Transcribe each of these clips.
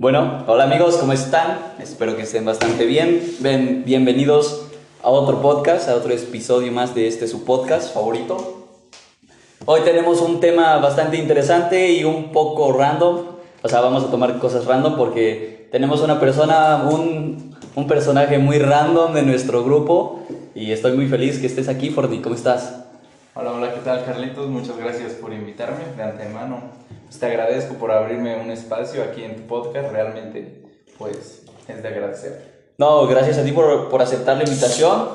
Bueno, hola amigos, ¿cómo están? Espero que estén bastante bien. Ven, bienvenidos a otro podcast, a otro episodio más de este su podcast favorito. Hoy tenemos un tema bastante interesante y un poco random. O sea, vamos a tomar cosas random porque tenemos una persona, un, un personaje muy random de nuestro grupo y estoy muy feliz que estés aquí, Fordy. ¿Cómo estás? Hola, hola, ¿qué tal Carlitos? Muchas gracias por invitarme de antemano. Pues te agradezco por abrirme un espacio aquí en tu podcast, realmente pues es de agradecer. No, gracias a ti por, por aceptar la invitación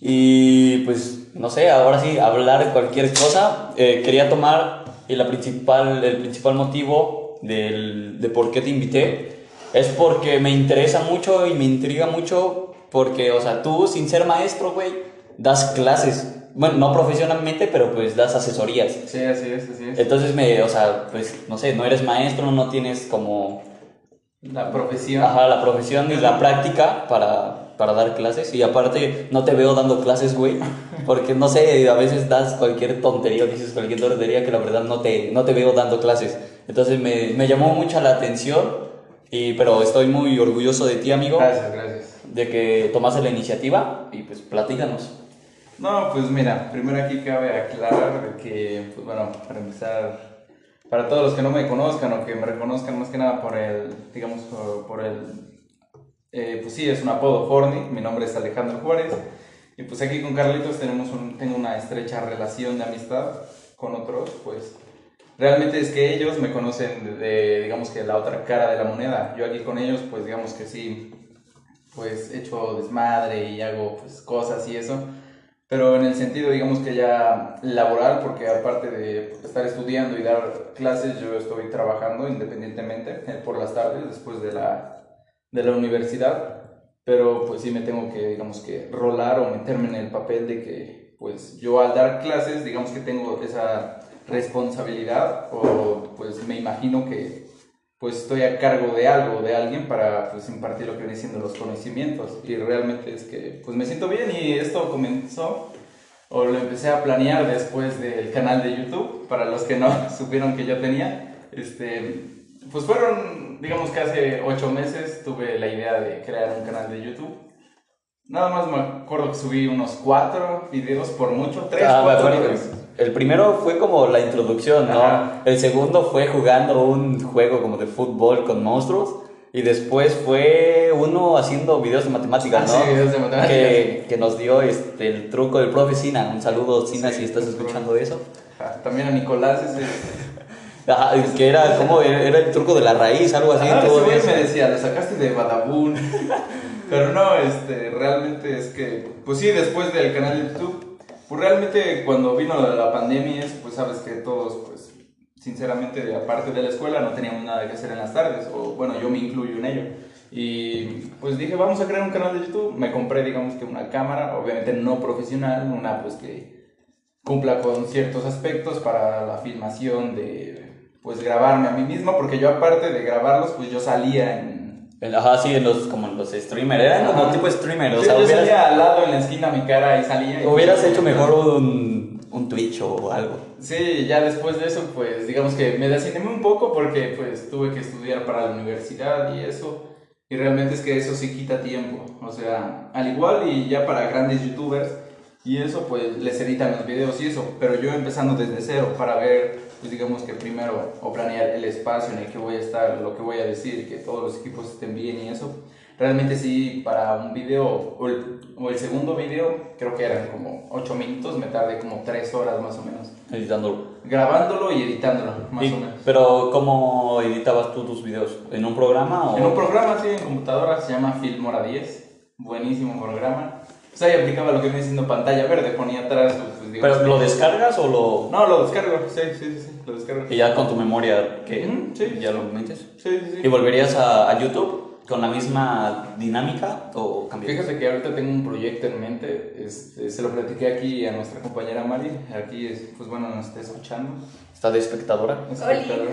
y pues no sé, ahora sí, hablar cualquier cosa. Eh, quería tomar la principal, el principal motivo del, de por qué te invité es porque me interesa mucho y me intriga mucho porque, o sea, tú sin ser maestro, güey, das clases bueno, no profesionalmente, pero pues das asesorías. Sí, así es, así es. Entonces me, o sea, pues no sé, no eres maestro, no tienes como... La profesión. Ajá, la profesión y la práctica para, para dar clases. Y aparte, no te veo dando clases, güey. Porque no sé, a veces das cualquier tontería o dices cualquier tontería que la verdad no te, no te veo dando clases. Entonces me, me llamó mucho la atención. Y, pero estoy muy orgulloso de ti, amigo. Gracias, gracias. De que tomaste la iniciativa y pues platícanos. No, pues mira, primero aquí cabe aclarar que, pues bueno, para empezar, para todos los que no me conozcan o que me reconozcan más que nada por el, digamos, por el, eh, pues sí, es un apodo Forni, mi nombre es Alejandro Juárez, y pues aquí con Carlitos tenemos un, tengo una estrecha relación de amistad con otros, pues realmente es que ellos me conocen de, digamos que la otra cara de la moneda, yo aquí con ellos, pues digamos que sí, pues echo desmadre y hago pues cosas y eso, pero en el sentido, digamos que ya laboral, porque aparte de estar estudiando y dar clases, yo estoy trabajando independientemente eh, por las tardes después de la, de la universidad, pero pues sí me tengo que, digamos que, rolar o meterme en el papel de que, pues yo al dar clases, digamos que tengo esa responsabilidad o pues me imagino que pues estoy a cargo de algo, de alguien para pues impartir lo que viene siendo los conocimientos y realmente es que pues me siento bien y esto comenzó o lo empecé a planear después del canal de YouTube, para los que no supieron que yo tenía, este, pues fueron, digamos que hace ocho meses tuve la idea de crear un canal de YouTube. Nada más me acuerdo que subí unos cuatro videos por mucho, tres, ah, cuatro videos. El primero fue como la introducción, ¿no? El segundo fue jugando un juego como de fútbol con monstruos. Y después fue uno haciendo videos de matemáticas, ah, ¿no? Sí, videos de matemáticas. Que, que, nos dio este, el truco del profe Sina. Un saludo, Sina, si estás escuchando eso. También a Nicolás ese. Ajá, que era como era el truco de la raíz, algo así. Ah, todo me decía, lo sacaste de Badabun. Pero no, este, realmente es que, pues sí, después del canal de YouTube pues realmente cuando vino la pandemia, pues sabes que todos, pues sinceramente, aparte de la escuela, no teníamos nada que hacer en las tardes, o bueno, yo me incluyo en ello. Y pues dije, vamos a crear un canal de YouTube. Me compré, digamos que una cámara, obviamente no profesional, una pues que cumpla con ciertos aspectos para la filmación de, pues grabarme a mí mismo, porque yo aparte de grabarlos, pues yo salía en Ajá, sí, en los, como los streamers, eran como tipo streamer, o sea, yo salía al lado en la esquina mi cara y salía. hubieras hecho mejor un, un Twitch o algo. Sí, ya después de eso, pues, digamos que me desanimé un poco porque, pues, tuve que estudiar para la universidad y eso, y realmente es que eso sí quita tiempo, o sea, al igual y ya para grandes youtubers, y eso, pues, les editan los videos y eso, pero yo empezando desde cero para ver pues digamos que primero o planear el espacio en el que voy a estar, lo que voy a decir, que todos los equipos estén bien y eso. Realmente sí, para un video o el, o el segundo video, creo que eran como 8 minutos, me tardé como 3 horas más o menos. Editándolo. Grabándolo y editándolo, más o menos. Pero ¿cómo editabas tú tus videos? ¿En un programa o...? En un programa, sí, en computadora, se llama Filmora 10, buenísimo programa. Pues ahí aplicaba lo que viene siendo pantalla verde, ponía atrás ¿Pero lo descargas o lo...? No, lo descargo, sí, sí, sí, lo descargo. ¿Y ya con tu memoria que sí. ya lo metes? Sí, sí, sí. ¿Y volverías a, a, YouTube con la misma dinámica o cambiarías? Fíjate que ahorita tengo un proyecto en mente, este, se lo platiqué aquí a nuestra compañera Mari, aquí, pues bueno, nos está escuchando. ¿Está de espectadora? espectadora.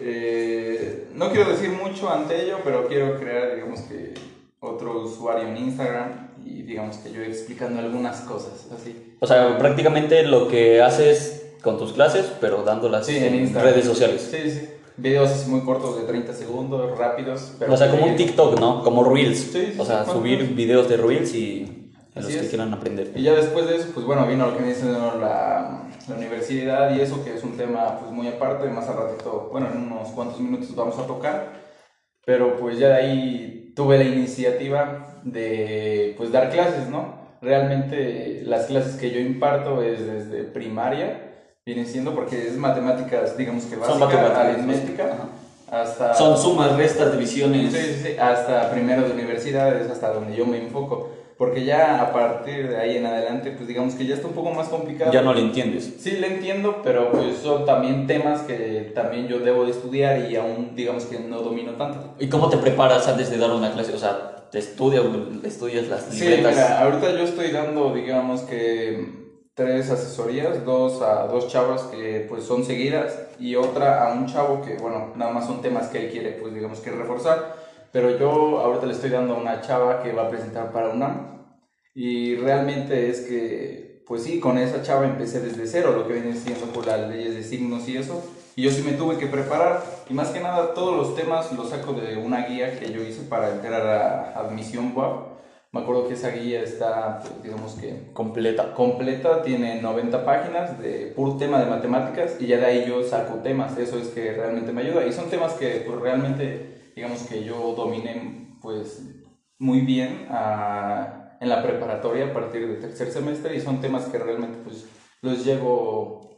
eh, no quiero decir mucho ante ello, pero quiero crear, digamos que, otro usuario en Instagram y digamos que yo explicando algunas cosas así. O sea, prácticamente lo que haces con tus clases, pero dándolas en, redes sociales. Sí, sí. videos muy cortos de 30 segundos, rápidos. o sea, como un TikTok, ¿no? Como Reels. Sí, sí, o sea, sí, subir videos de Reels y a los Así que es. quieran aprender. Y ya después de eso, pues bueno, vino lo que viene siendo la, la universidad y eso, que es un tema pues muy aparte, más al ratito, bueno, en unos cuantos minutos vamos a tocar, pero pues ya de ahí tuve la iniciativa de pues dar clases, ¿no? Realmente las clases que yo imparto es desde primaria, viene siendo porque es matemáticas, digamos que Son básica, matemáticas. aritmética, hasta... Son sumas, restas, divisiones. Sí, sí, sí, hasta primero de universidad es hasta donde yo me enfoco. Porque ya a partir de ahí en adelante, pues digamos que ya está un poco más complicado. Ya no le entiendes. Sí, le entiendo, pero pues son también temas que también yo debo de estudiar y aún digamos que no domino tanto. ¿Y cómo te preparas antes de dar una clase? O sea, ¿te estudias, estudias las Sí, libretas? mira, ahorita yo estoy dando, digamos que tres asesorías, dos a dos chavas que pues son seguidas y otra a un chavo que, bueno, nada más son temas que él quiere, pues digamos que reforzar. Pero yo ahorita le estoy dando a una chava que va a presentar para UNAM y realmente es que, pues sí, con esa chava empecé desde cero, lo que viene siendo por las leyes de signos y eso. Y yo sí me tuve que preparar. Y más que nada, todos los temas los saco de una guía que yo hice para entrar a Admisión WAP. Me acuerdo que esa guía está, pues, digamos que Completa. completa, tiene 90 páginas de puro tema de matemáticas y ya de ahí yo saco temas, eso es que realmente me ayuda y son temas que pues realmente digamos que yo dominé pues muy bien ah, en la preparatoria a partir del tercer semestre y son temas que realmente pues los llevo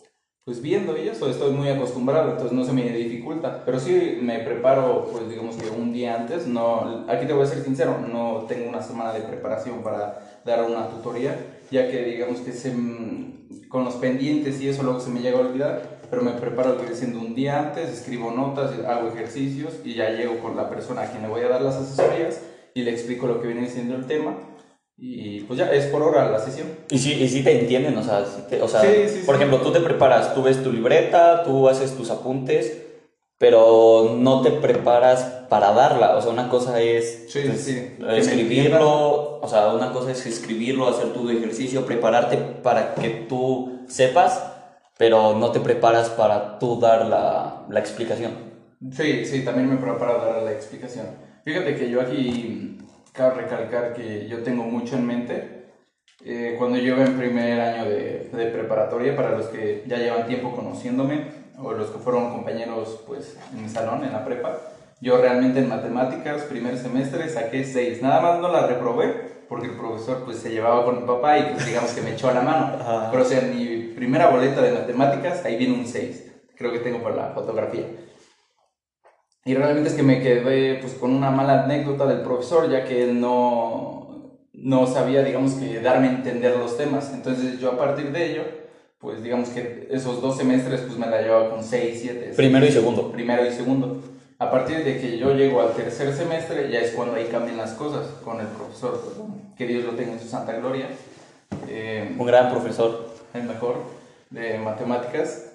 pues viendo y eso, estoy muy acostumbrado, entonces no se me dificulta, pero sí me preparo pues digamos que un día antes, no, aquí te voy a ser sincero, no tengo una semana de preparación para dar una tutoría, ya que digamos que se, mm, con los pendientes y eso luego se me llega a olvidar, pero me preparo lo que siendo un día antes, escribo notas, hago ejercicios y ya llego con la persona a quien le voy a dar las asesorías y le explico lo que viene siendo el tema y pues ya es por hora la sesión. Y sí, y sí te entienden, o sea, sí te- o sea Sí, sí, por ejemplo, tú te preparas, tú ves tu libreta, tú haces tus apuntes, pero no te preparas para darla, o sea, una cosa es Sí, pues, sí, escribirlo, o sea, una cosa es escribirlo, hacer tu ejercicio, prepararte para que tú sepas, pero no te preparas para tú dar la, la explicación. Sí, sí, también me preparo para dar la explicación. Fíjate que yo aquí cabe recalcar que yo tengo mucho en mente. eh, cuando yo iba en primer año de, de preparatoria, para los que ya llevan tiempo conociéndome, o los que fueron compañeros pues, en mi salón, en la prepa, yo realmente en matemáticas, primer semestre, saqué 6. Nada más no la reprobé, porque el profesor pues se llevaba con mi papá y pues digamos que me echó a la mano. Ajá. Pero o sea, en mi primera boleta de matemáticas, ahí viene un 6. Creo que tengo por la fotografía. Y realmente es que me quedé pues con una mala anécdota del profesor, ya que él no, no sabía, digamos que, darme a entender los temas. Entonces yo a partir de ello, pues digamos que esos dos semestres pues me la llevaba con 6, 7. Primero y segundo. Primero y segundo. A partir de que yo llego al tercer semestre, ya es cuando ahí cambian las cosas con el profesor, pues, que Dios lo tenga en su santa gloria. Eh, Un gran profesor. el mejor de matemáticas,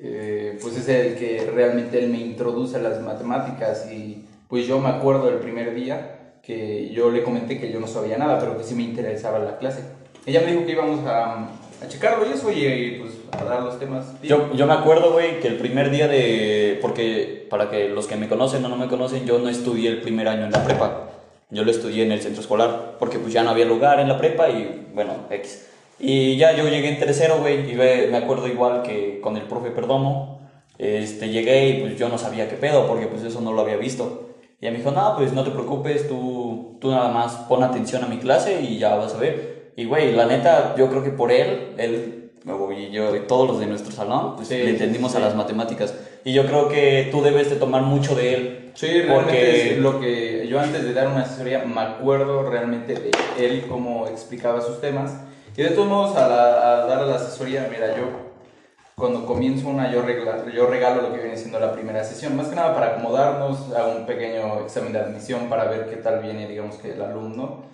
eh, pues es el que realmente él me introduce a las matemáticas y pues yo me acuerdo del primer día que yo le comenté que yo no sabía nada, pero que sí me interesaba la clase. Ella me dijo que íbamos a, a checarlo y eso y, y, pues a dar los temas. Yo, yo me acuerdo, güey, que el primer día de... Porque para que los que me conocen o no me conocen, yo no estudié el primer año en la prepa. Yo lo estudié en el centro escolar, porque pues ya no había lugar en la prepa y bueno, X. Y ya yo llegué en tercero, güey, y me acuerdo igual que con el profe Perdomo, este, llegué y pues yo no sabía qué pedo, porque pues eso no lo había visto. Y ella me dijo, no, pues no te preocupes, tú, tú nada más pon atención a mi clase y ya vas a ver. Y güey, la neta, yo creo que por él, él y yo y todos los de nuestro salón, pues Sí, le entendimos sí. a las matemáticas. Y yo creo que tú debes de tomar mucho de él. Sí, realmente porque es lo que yo antes de dar una asesoría me acuerdo realmente de él cómo explicaba sus temas. Y de todos modos, a, la- a dar la asesoría, mira, yo cuando comienzo una, yo, regla- yo regalo lo que viene siendo la primera sesión. Más que nada para acomodarnos, hago un pequeño examen de admisión para ver qué tal viene, digamos que el alumno,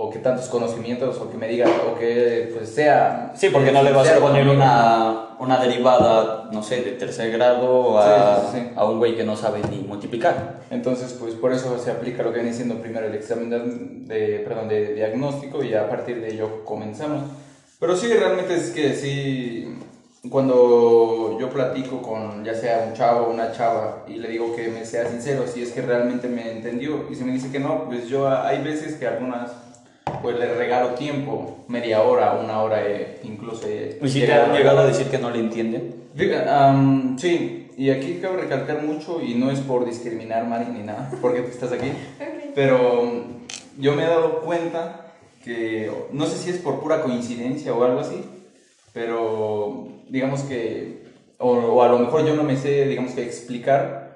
o qué tantos conocimientos, o que me diga, o que pues sea... Sí, porque no le vas a poner una, una derivada, no sé, de tercer grado a, Sí, sí, a un güey que no sabe ni multiplicar. Entonces, pues por eso se aplica lo que viene siendo primero el examen de, de- perdón, de diagnóstico y a partir de ello comenzamos. Pero sí, realmente es que sí, cuando yo platico con ya sea un chavo o una chava y le digo que me sea sincero, si es que realmente me entendió, y si me dice que no, pues yo hay veces que algunas pues le regalo tiempo, media hora, una hora, eh, incluso. Eh, ¿Y si te han llegado a decir que no le entienden? sí, y aquí cabe recalcar mucho, y no es por discriminar, Mari, ni nada, porque tú estás aquí, pero yo me he dado cuenta que, no sé si es por pura coincidencia o algo así, pero digamos que, o, o a lo mejor yo no me sé, digamos que explicar,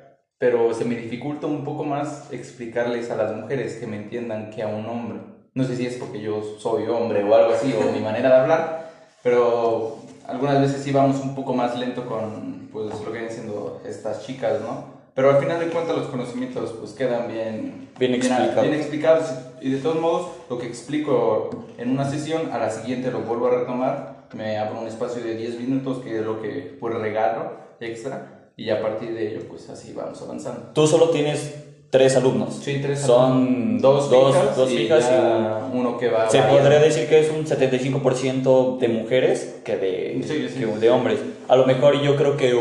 pero se me dificulta un poco más explicarles a las mujeres que me entiendan que a un hombre. No sé si es porque yo soy hombre o algo así, o mi manera de hablar, pero algunas veces sí vamos un poco más lento con pues, lo que vienen siendo estas chicas, ¿no? Pero al final de cuentas los conocimientos pues quedan bien, bien, explicados. bien explicados y de todos modos lo que explico en una sesión a la siguiente lo vuelvo a retomar, me abro un espacio de 10 minutos que es lo que pues regalo extra y a partir de ello pues así vamos avanzando. Tú solo tienes tres alumnos. Sí, tres Son dos, dos, fijas, dos fijas y, uno que va. Se podría decir que es un 75% de mujeres que de, que de hombres. A lo mejor yo creo que,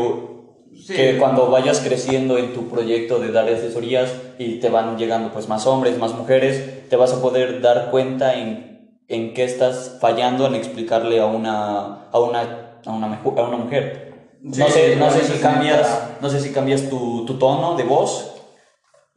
que cuando vayas creciendo en tu proyecto de dar asesorías y te van llegando pues más hombres, más mujeres, te vas a poder dar cuenta en, en qué estás fallando en explicarle a una, a una, a una, a una mujer. no sé, no sé si cambias, no sé si cambias tu, tu tono de voz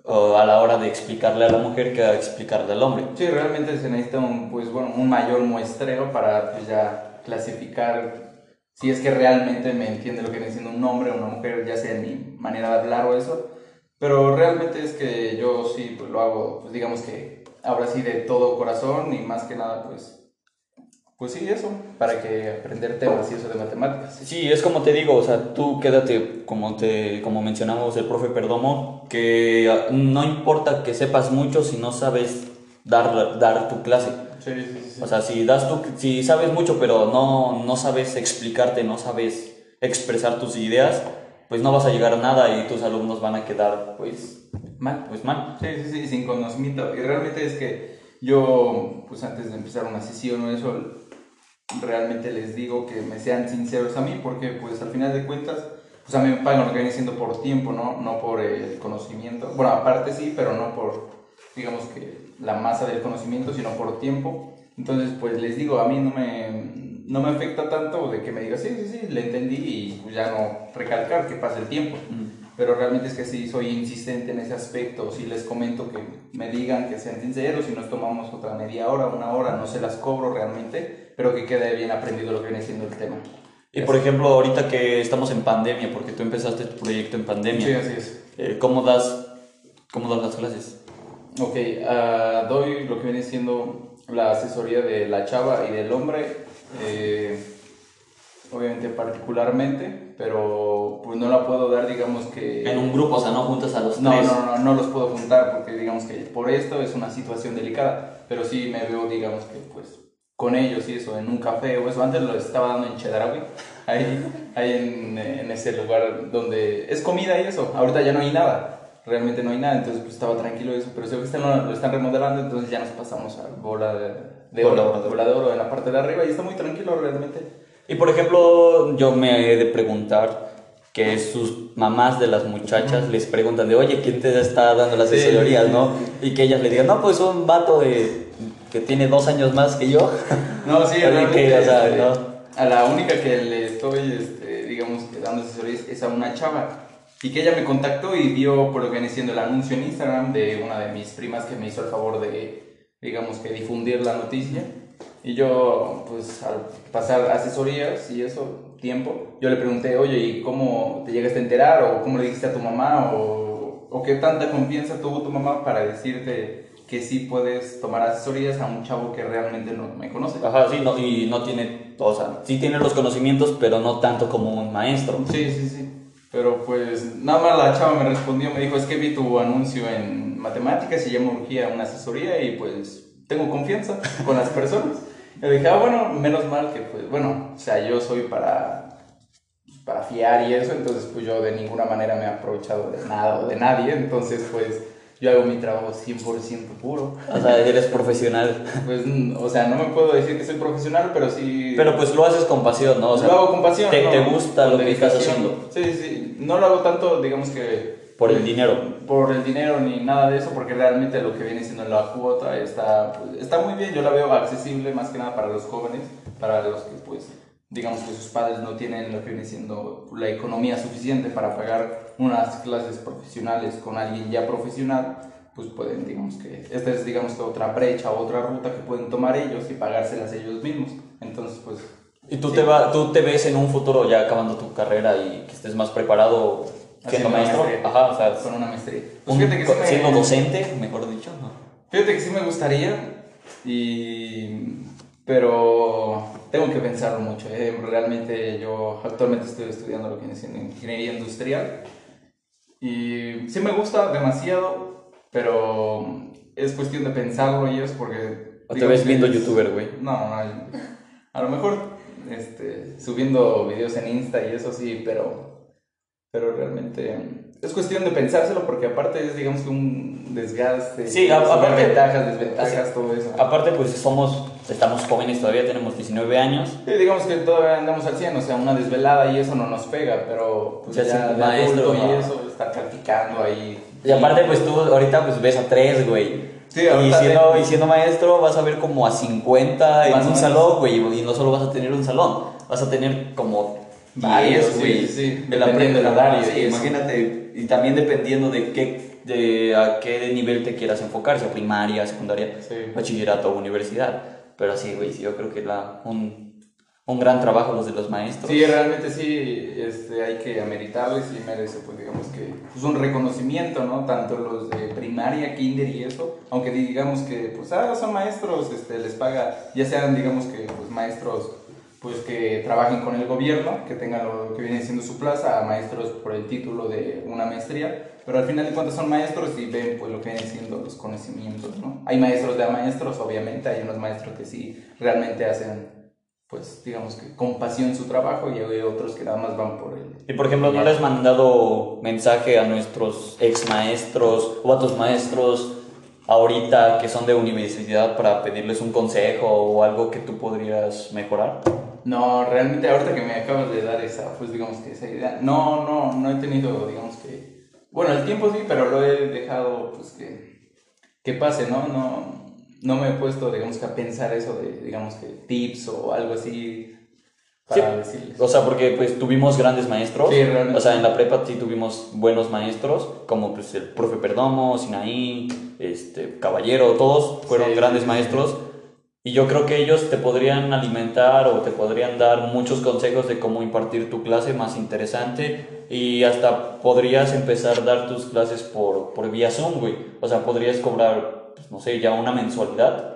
a la hora de explicarle a la mujer que a explicarle al hombre. Sí, realmente se necesita un, pues, bueno, un mayor muestreo para pues, ya clasificar si es que realmente me entiende lo que viene siendo un hombre o una mujer, ya sea en mi manera de hablar o eso. Pero realmente es que yo sí pues, lo hago, pues digamos que ahora sí de todo corazón y más que nada pues pues sí, eso, para que aprender temas y eso de matemáticas. Sí, es como te digo, o sea, tú quédate, como, te, como mencionamos el profe Perdomo, que ah, no importa que sepas mucho si no sabes dar, dar tu clase. Sí, sí, sí. O sea, si, das tu, si sabes mucho pero no, no sabes explicarte, no sabes expresar tus ideas, pues no vas a llegar a nada y tus alumnos van a quedar, pues, mal. Pues mal. Sí, sí, sí, sin conocimiento. Y realmente es que yo, pues antes de empezar una sesión o eso, realmente les digo que me sean sinceros a mí, porque pues al final de cuentas, pues a mí me pagan lo que viene siendo por tiempo, ¿no? No por el conocimiento. Bueno, aparte sí, pero no por, digamos que la masa del conocimiento, sino por tiempo. Entonces, pues les digo, a mí no me, no me afecta tanto de que me diga, sí, sí, sí, le entendí y pues ya no recalcar que pase el tiempo pero realmente es que sí soy insistente en ese aspecto, si les comento que me digan que sean sinceros, si nos tomamos otra media hora, una hora, no se las cobro realmente, pero que quede bien aprendido lo que viene siendo el tema. Y por ejemplo, ahorita que estamos en pandemia, porque tú empezaste tu proyecto en pandemia, sí, así es. Eh, ¿cómo, das, ¿cómo das las clases? Ok, uh, doy lo que viene siendo la asesoría de la chava y del hombre. Eh, obviamente particularmente, pero pues no la puedo dar, digamos que... En un grupo, o sea, no juntas a los no, tres. No, no, no, los puedo juntar porque digamos que por esto es una situación delicada, pero sí me veo, digamos que pues con ellos y eso, en un café o eso, antes lo estaba dando en Chedraui, ahí, ahí en, en ese lugar donde es comida y eso, ahorita ya no hay nada realmente no hay nada, entonces pues estaba tranquilo eso, pero sé que están, lo están remodelando, entonces ya nos pasamos a bola de, de oro, bola de oro en la parte de arriba y está muy tranquilo realmente. Y por ejemplo, yo me he de preguntar que sus mamás de las muchachas les preguntan de, oye, ¿quién te está dando las asesorías, no? Y que ellas le digan, no, pues un vato de, que tiene dos años más que yo. No, sí, que, o sea, este, ¿no? A la única que le estoy, este, digamos, dando asesorías es a una chava. Y que ella me contactó y vio por lo que viene siendo el anuncio en Instagram de una de mis primas que me hizo el favor de, digamos, que difundir la noticia. Y yo, pues al pasar asesorías y eso, tiempo, yo le pregunté, oye, ¿y cómo te llegaste a enterar? ¿O cómo le dijiste a tu mamá? ¿O, o qué tanta confianza tuvo tu mamá para decirte que sí puedes tomar asesorías a un chavo que realmente no me conoce? Ajá, sí, no, y no tiene, o sea, sí tiene los conocimientos, pero no tanto como un maestro. Sí, sí, sí. Pero pues nada más la chava me respondió, me dijo, es que vi tu anuncio en matemáticas y ya me urgía una asesoría y pues tengo confianza con las personas. Yo dije, ah, bueno, menos mal que, pues, bueno, o sea, yo soy para, para fiar y eso, entonces, pues yo de ninguna manera me he aprovechado de nada o de nadie, entonces, pues, yo hago mi trabajo 100% puro. O sea, eres profesional. Pues, o sea, no me puedo decir que soy profesional, pero sí... Pero pues lo haces con pasión, ¿no? O sea, lo hago con pasión. Te, ¿no? te gusta lo que estás haciendo. Sí, sí. No lo hago tanto, digamos que... Por el dinero. Por el dinero ni nada de eso, porque realmente lo que viene siendo la cuota está, pues, está muy bien. Yo la veo accesible más que nada para los jóvenes, para los que, pues, digamos que sus padres no tienen lo que viene siendo la economía suficiente para pagar unas clases profesionales con alguien ya profesional, pues pueden, digamos que, esta es, digamos que otra brecha o otra ruta que pueden tomar ellos y pagárselas ellos mismos. Entonces, pues... ¿Y tú, sí. te va, tú te ves en un futuro ya acabando tu carrera y que estés más preparado siendo maestro? maestría. Ajá, o sea, con una maestría. Pues un- fíjate que sí me- siendo docente, mejor dicho, ¿no? Fíjate que sí me gustaría, y... pero tengo que pensarlo mucho. ¿eh? Realmente yo actualmente estoy estudiando lo que siendo ingeniería industrial y sí me gusta demasiado, pero es cuestión de pensarlo y es porque... O te ves viendo es- youtuber, güey. No, no, a lo mejor este, subiendo videos en Insta y eso sí, pero, pero realmente es cuestión de pensárselo porque aparte es digamos que un desgaste, Sí, aparte- ventajas, desventajas, todo eso. Aparte, pues somos, estamos jóvenes todavía, tenemos 19 años. Sí, digamos que todavía andamos al 100, o sea, una desvelada y eso no nos pega, pero pues Ya ya, de maestro, adulto y no. eso, estar practicando ahí. Y aparte, pues tú ahorita pues ves a tres, güey. Sí, y, siendo, te- y siendo maestro vas a ver como a 50 en Más un salón, güey. Y no solo vas a tener un salón, vas a tener como Varios, 10, sí, güey. sí, de la dependiendo prepa. del horario Sí, y eso. imagínate. Y también dependiendo de qué, de a qué nivel te quieras enfocar, sea primaria, secundaria, Sí. bachillerato o universidad. Pero sí, güey, yo creo que la, un, un gran trabajo los de los maestros. Sí, realmente sí, este, hay que ameritarles y merece, pues digamos que pues, un reconocimiento, ¿no? Tanto los de primaria, kinder y eso, aunque digamos que, pues, ah, son maestros, este, les paga, ya sean, digamos que, pues, maestros, pues, que trabajen con el gobierno, que tengan lo que viene siendo su plaza, a maestros por el título de una maestría, pero al final de cuentas son maestros y ven, pues, lo que vienen siendo los conocimientos, ¿no? Hay maestros de a maestros, obviamente, hay unos maestros que sí realmente hacen pues digamos que con pasión su trabajo y hay otros que nada más van por el... Y por ejemplo, ¿no le has mandado mensaje a nuestros ex maestros o a tus maestros ahorita que son de universidad para pedirles un consejo o algo que tú podrías mejorar? No, realmente ahorita que me acabas de dar esa, pues digamos que esa idea, no, no, no he tenido, digamos que, bueno, el tiempo sí, pero lo he dejado, pues que, que pase, ¿no? No, no me he puesto, digamos que a pensar eso de, digamos que tips o algo así para decirles. O sea, porque pues tuvimos grandes maestros. Sí, realmente. O sea, en la prepa sí tuvimos buenos maestros, como pues el profe Perdomo, Sinaí, este, Caballero, todos fueron Sí, grandes sí, sí. maestros. Y yo creo que ellos te podrían alimentar o te podrían dar muchos consejos de cómo impartir tu clase más interesante y hasta podrías empezar a dar tus clases por, por vía Zoom, güey. O sea, podrías cobrar, pues, no sé, ya una mensualidad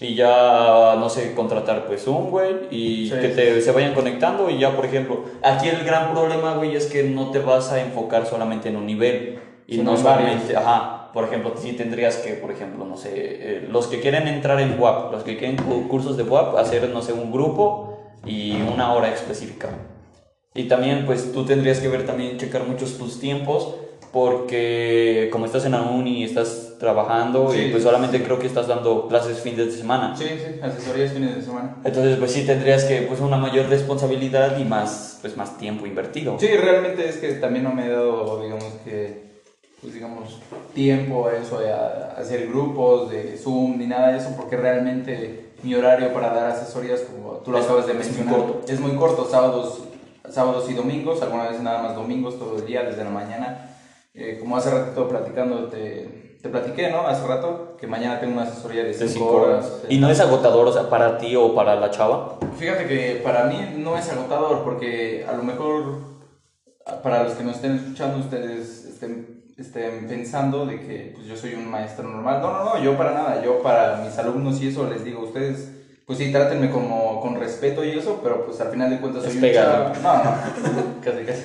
y ya, no sé, contratar pues Zoom, güey, y Sí, que sí, te, se vayan conectando y ya, por ejemplo, aquí el gran problema, güey, es que no te vas a enfocar solamente en un nivel y Sino no en solamente, varios. ajá, por ejemplo, sí tendrías que, por ejemplo, no sé, eh, los que quieren entrar en WAP, los que quieren cu- cursos de WAP, hacer, no sé, un grupo y una hora específica. Y también, pues, tú tendrías que ver también, checar muchos tus tiempos, porque como estás en la uni y estás trabajando, y Sí. pues solamente creo que estás dando clases fines de semana. Sí, sí, asesorías fines de semana. Entonces, pues sí tendrías que, pues, una mayor responsabilidad y más, pues, más tiempo invertido. Sí, realmente es que también no me he dado, digamos que, pues digamos, tiempo a eso, a, hacer grupos de Zoom ni nada de eso, porque realmente mi horario para dar asesorías, como tú lo acabas de es muy mencionar, corto. es muy corto, sábados, sábados y domingos, alguna vez nada más domingos, todo el día, desde la mañana. Eh, como hace ratito platicando, te, te platiqué, ¿no? Hace rato, que mañana tengo una asesoría de De 5 cinco horas. horas. Y no es agotador, o sea, para ti o para la chava. Fíjate que para mí no es agotador porque a lo mejor para los que nos estén escuchando ustedes estén, estén pensando de que pues, yo soy un maestro normal. No, no, no, yo para nada. Yo para mis alumnos y eso les digo, ustedes pues sí, trátenme como con respeto y eso, pero pues al final de cuentas soy un chavo. No, no, casi, casi.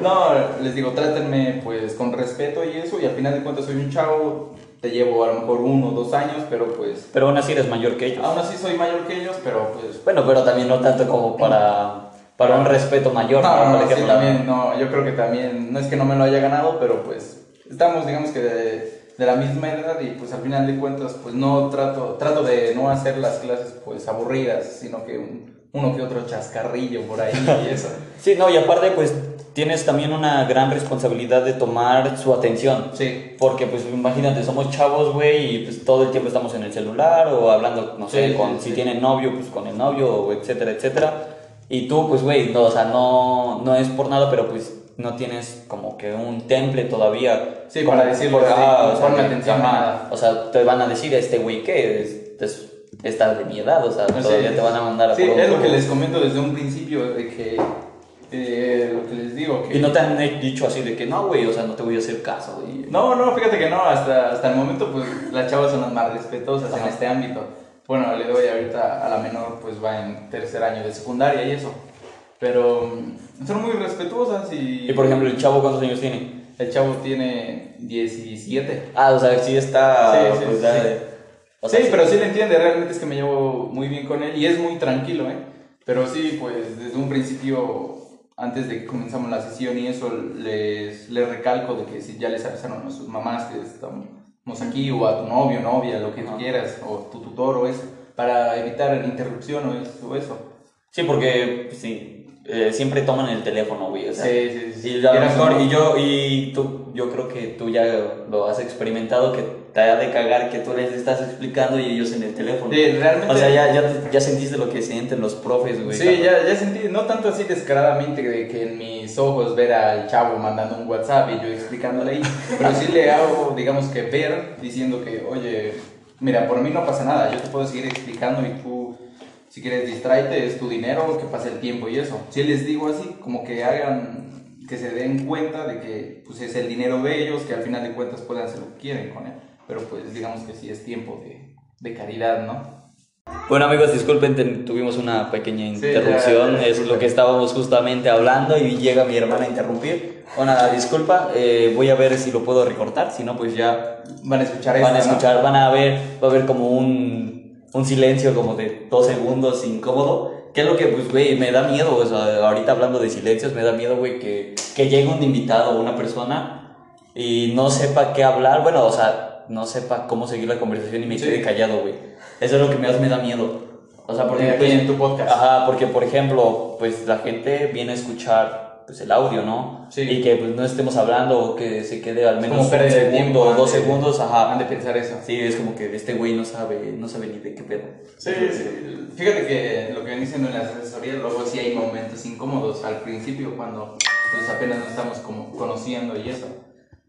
No, les digo, trátenme pues con respeto y eso, y al final de cuentas soy un chavo, te llevo a lo mejor uno o dos años, pero pues Pero aún así eres mayor que ellos. aún así soy mayor que ellos, pero pues Bueno, pero también no tanto como para, para un respeto mayor. No, ¿no? Por sí, ejemplo, también, no, yo creo que también, no es que no me lo haya ganado, pero pues estamos, digamos que de, de, la misma edad y pues al final de cuentas, pues no trato, trato de no hacer las clases pues aburridas, sino que uno que otro chascarrillo por ahí y eso. sí, no, y aparte pues tienes también una gran responsabilidad de tomar su atención. Sí. Porque, pues, imagínate, somos chavos, güey, y pues todo el tiempo estamos en el celular o hablando, no sé, con, si tienen novio, pues con el novio, etcétera, etcétera. Y tú, pues, güey, no, o sea, no, no es por nada, pero pues no tienes como que un temple todavía. Sí, para decirlo, ah, o sea, atención nada. O sea, te van a decir, este güey, ¿qué? Es, es, está de mi edad, o sea, todavía te van a mandar a Sí, es lo que les comento desde un principio, de que eh, lo que les digo. Que... Y no te han dicho así de que no, güey, o sea, no te voy a hacer caso. güey. No, no, fíjate que no, hasta, hasta el momento, pues las chavas son las más respetuosas en este ámbito. Bueno, le doy ahorita a la menor, pues va en tercer año de secundaria y eso. Pero mm, son muy respetuosas y. Y por ejemplo, ¿el chavo cuántos años tiene? El chavo tiene 17. Ah, o sea, sí está. Sí, sí, pues, sí. pero sí le entiende, realmente es que me llevo muy bien con él y es muy tranquilo, ¿eh? Pero sí, pues desde un principio antes de que comenzamos la sesión y eso, les, les recalco de que si ya les avisaron a sus mamás que estamos aquí, o a tu novio, novia, lo que tú quieras, o tu tutor o eso, para evitar interrupción o eso. O eso. Sí, porque pues, sí, eh, siempre toman el teléfono, güey. O sea, sí, sí, sí. Y, mejor, y yo, y tú, yo creo que tú ya lo has experimentado, que te ha de cagar que tú les estás explicando y ellos en el teléfono. Sí, realmente. O sea, ya, ya, ya sentiste lo que sienten los profes, güey. Sí, ya, ya sentí, no tanto así descaradamente de que en mis ojos ver al chavo mandando un WhatsApp y yo explicándole ahí, pero sí le hago, digamos que ver, diciendo que, oye, mira, por mí no pasa nada, yo te puedo seguir explicando y tú si quieres distraerte, es tu dinero, que pase el tiempo y eso. Si les digo así, como que hagan, que se den cuenta de que pues, es el dinero de ellos, que al final de cuentas puedan hacer lo que quieren con él. Pero pues digamos que sí es tiempo de, de caridad, ¿no? Bueno amigos, disculpen, tuvimos una pequeña interrupción, es lo que estábamos justamente hablando y llega mi hermana a interrumpir. Una disculpa, eh, voy a ver si lo puedo recortar, si no pues ya van a escuchar Van a escuchar, van a ver, va a haber como un un silencio como de dos segundos incómodo. Que es lo que, pues, güey, me da miedo, o sea, ahorita hablando de silencios, me da miedo, güey, que, que llegue un invitado o una persona y no sepa qué hablar, bueno, o sea, no sepa cómo seguir la conversación y me quede callado, güey. Eso es lo que más me da miedo. O sea, porque... Pues, en tu podcast. Ajá, porque, por ejemplo, pues la gente viene a escuchar pues el audio, ¿no? Sí. Y que pues no estemos hablando o que se quede al menos un segundo o dos segundos, ajá. Han de pensar eso. Sí, es como que este güey no sabe, no sabe ni de qué pedo. Sí, sí. Fíjate que lo que ven diciendo en las asesorías, luego sí hay momentos incómodos al principio cuando pues apenas nos estamos como conociendo y eso.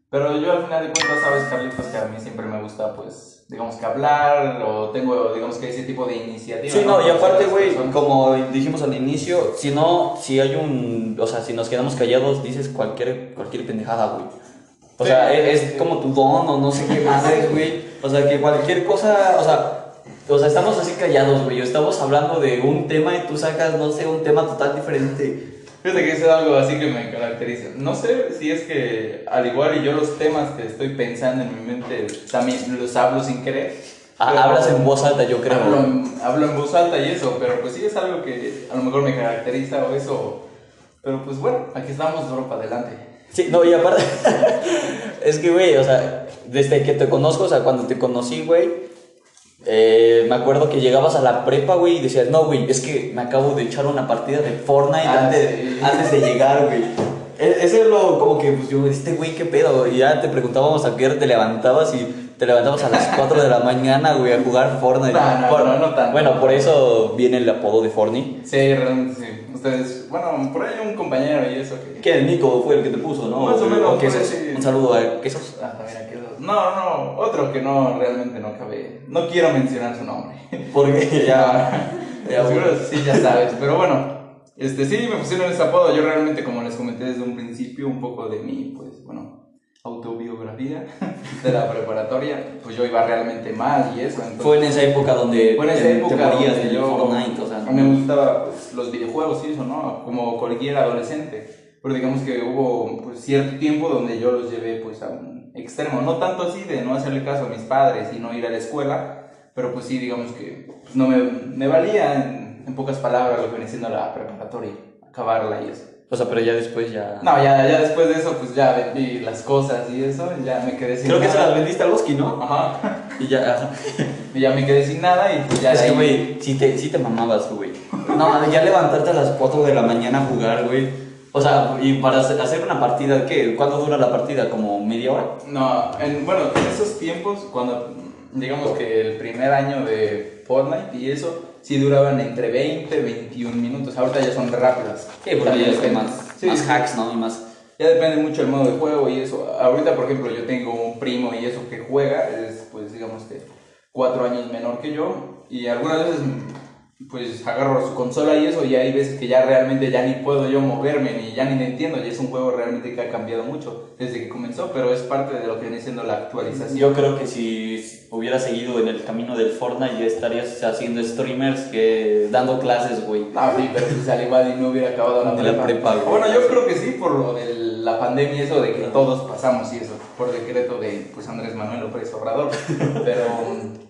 Pero yo al final de cuentas, sabes, Carlitos, que a mí siempre me gusta, pues, digamos que hablar, o tengo, digamos que ese tipo de iniciativa. Sí, no, y aparte, güey, como dijimos al inicio, si no, si hay un, o sea, si nos quedamos callados, dices cualquier, cualquier pendejada, güey. O sea, es, como tu don o no sé qué más es, güey. O sea, que cualquier cosa, o sea, o sea, estamos así callados, güey. Estamos hablando de un tema y tú sacas, no sé, un tema total diferente. Fíjate que es algo así que me caracteriza. No sé si es que, al igual y yo los temas que estoy pensando en mi mente, también los hablo sin querer. Ah, hablas en voz alta, yo creo. Hablo, en voz alta y eso, pero pues sí es algo que a lo mejor me caracteriza o eso. Pero pues bueno, aquí estamos, duro para adelante. Sí, no, y aparte, es que, güey, o sea, desde que te conozco, o sea, cuando te conocí, güey, eh, me acuerdo que llegabas a la prepa, güey, y decías, no, güey, es que me acabo de echar una partida de Fortnite ah, antes, de llegar, güey. E, ese es lo, como que, pues yo, este güey, qué pedo, y ya te preguntábamos a qué hora te levantabas y te levantabas a las 4 de la mañana, güey, a jugar Fortnite. No, no, no, tanto. Bueno, por eso viene el apodo de Fortnite. Sí, realmente sí. Ustedes, bueno, por ahí un compañero y eso que... Que el Nico fue el que te puso, ¿no? Más o menos. Un saludo a Quesos. Ah, mira, no, no, otro que no, realmente no cabe. No quiero mencionar su nombre. Porque ya. ya seguro sí, ya sabes. Pero bueno, este, sí, me pusieron ese apodo. Yo realmente, como les comenté desde un principio, un poco de mi, pues, bueno, autobiografía de la preparatoria, pues yo iba realmente mal y eso. fue en esa época donde fue en esa época te yo, Fortnite, o sea, me gustaba pues, los videojuegos y eso, ¿no? Como cualquier adolescente. Pero digamos que hubo pues, cierto tiempo donde yo los llevé pues a un extremo, no tanto así de no hacerle caso a mis padres y no ir a la escuela, pero pues sí, digamos que no me, me valía en, pocas palabras lo que viene siendo la preparatoria, acabarla y eso. O sea, pero ya después ya... No, ya, ya después de eso, pues ya vendí las cosas y eso, y ya me quedé sin Creo que se nada. las vendiste a Loski, ¿no? Ajá. Y ya... Y ya me quedé sin nada y pues ya es que, ahí- güey, sí te, sí te mamabas, güey. No, ya levantarte a las 4 de la mañana a jugar, güey. O sea, y para hacer una partida, ¿qué? ¿Cuánto dura la partida? ¿Como media hora? No, en, bueno, en esos tiempos, cuando digamos que el primer año de Fortnite y eso, sí duraban entre 20 21 minutos. Ahorita ya son rápidas. Sí, porque ya es depende- más, sí, más sí. hacks, ¿no? Y más... Ya depende mucho del modo de juego y eso. Ahorita, por ejemplo, yo tengo un primo y eso que juega, es pues digamos que cuatro años menor que yo y algunas veces pues agarro su consola y eso y hay veces que ya realmente ya ni puedo yo moverme ni ya ni entiendo y es un juego realmente que ha cambiado mucho desde que comenzó, pero es parte de lo que viene siendo la actualización. Yo creo que si hubiera seguido en el camino del Fortnite ya estarías haciendo streamers que dando clases, güey. Ah, sí, pero si al igual y no hubiera acabado la la prepa, güey. Bueno, yo creo que sí, por lo de la pandemia, eso de que todos pasamos y eso, por decreto de pues Andrés Manuel López Obrador. Pero,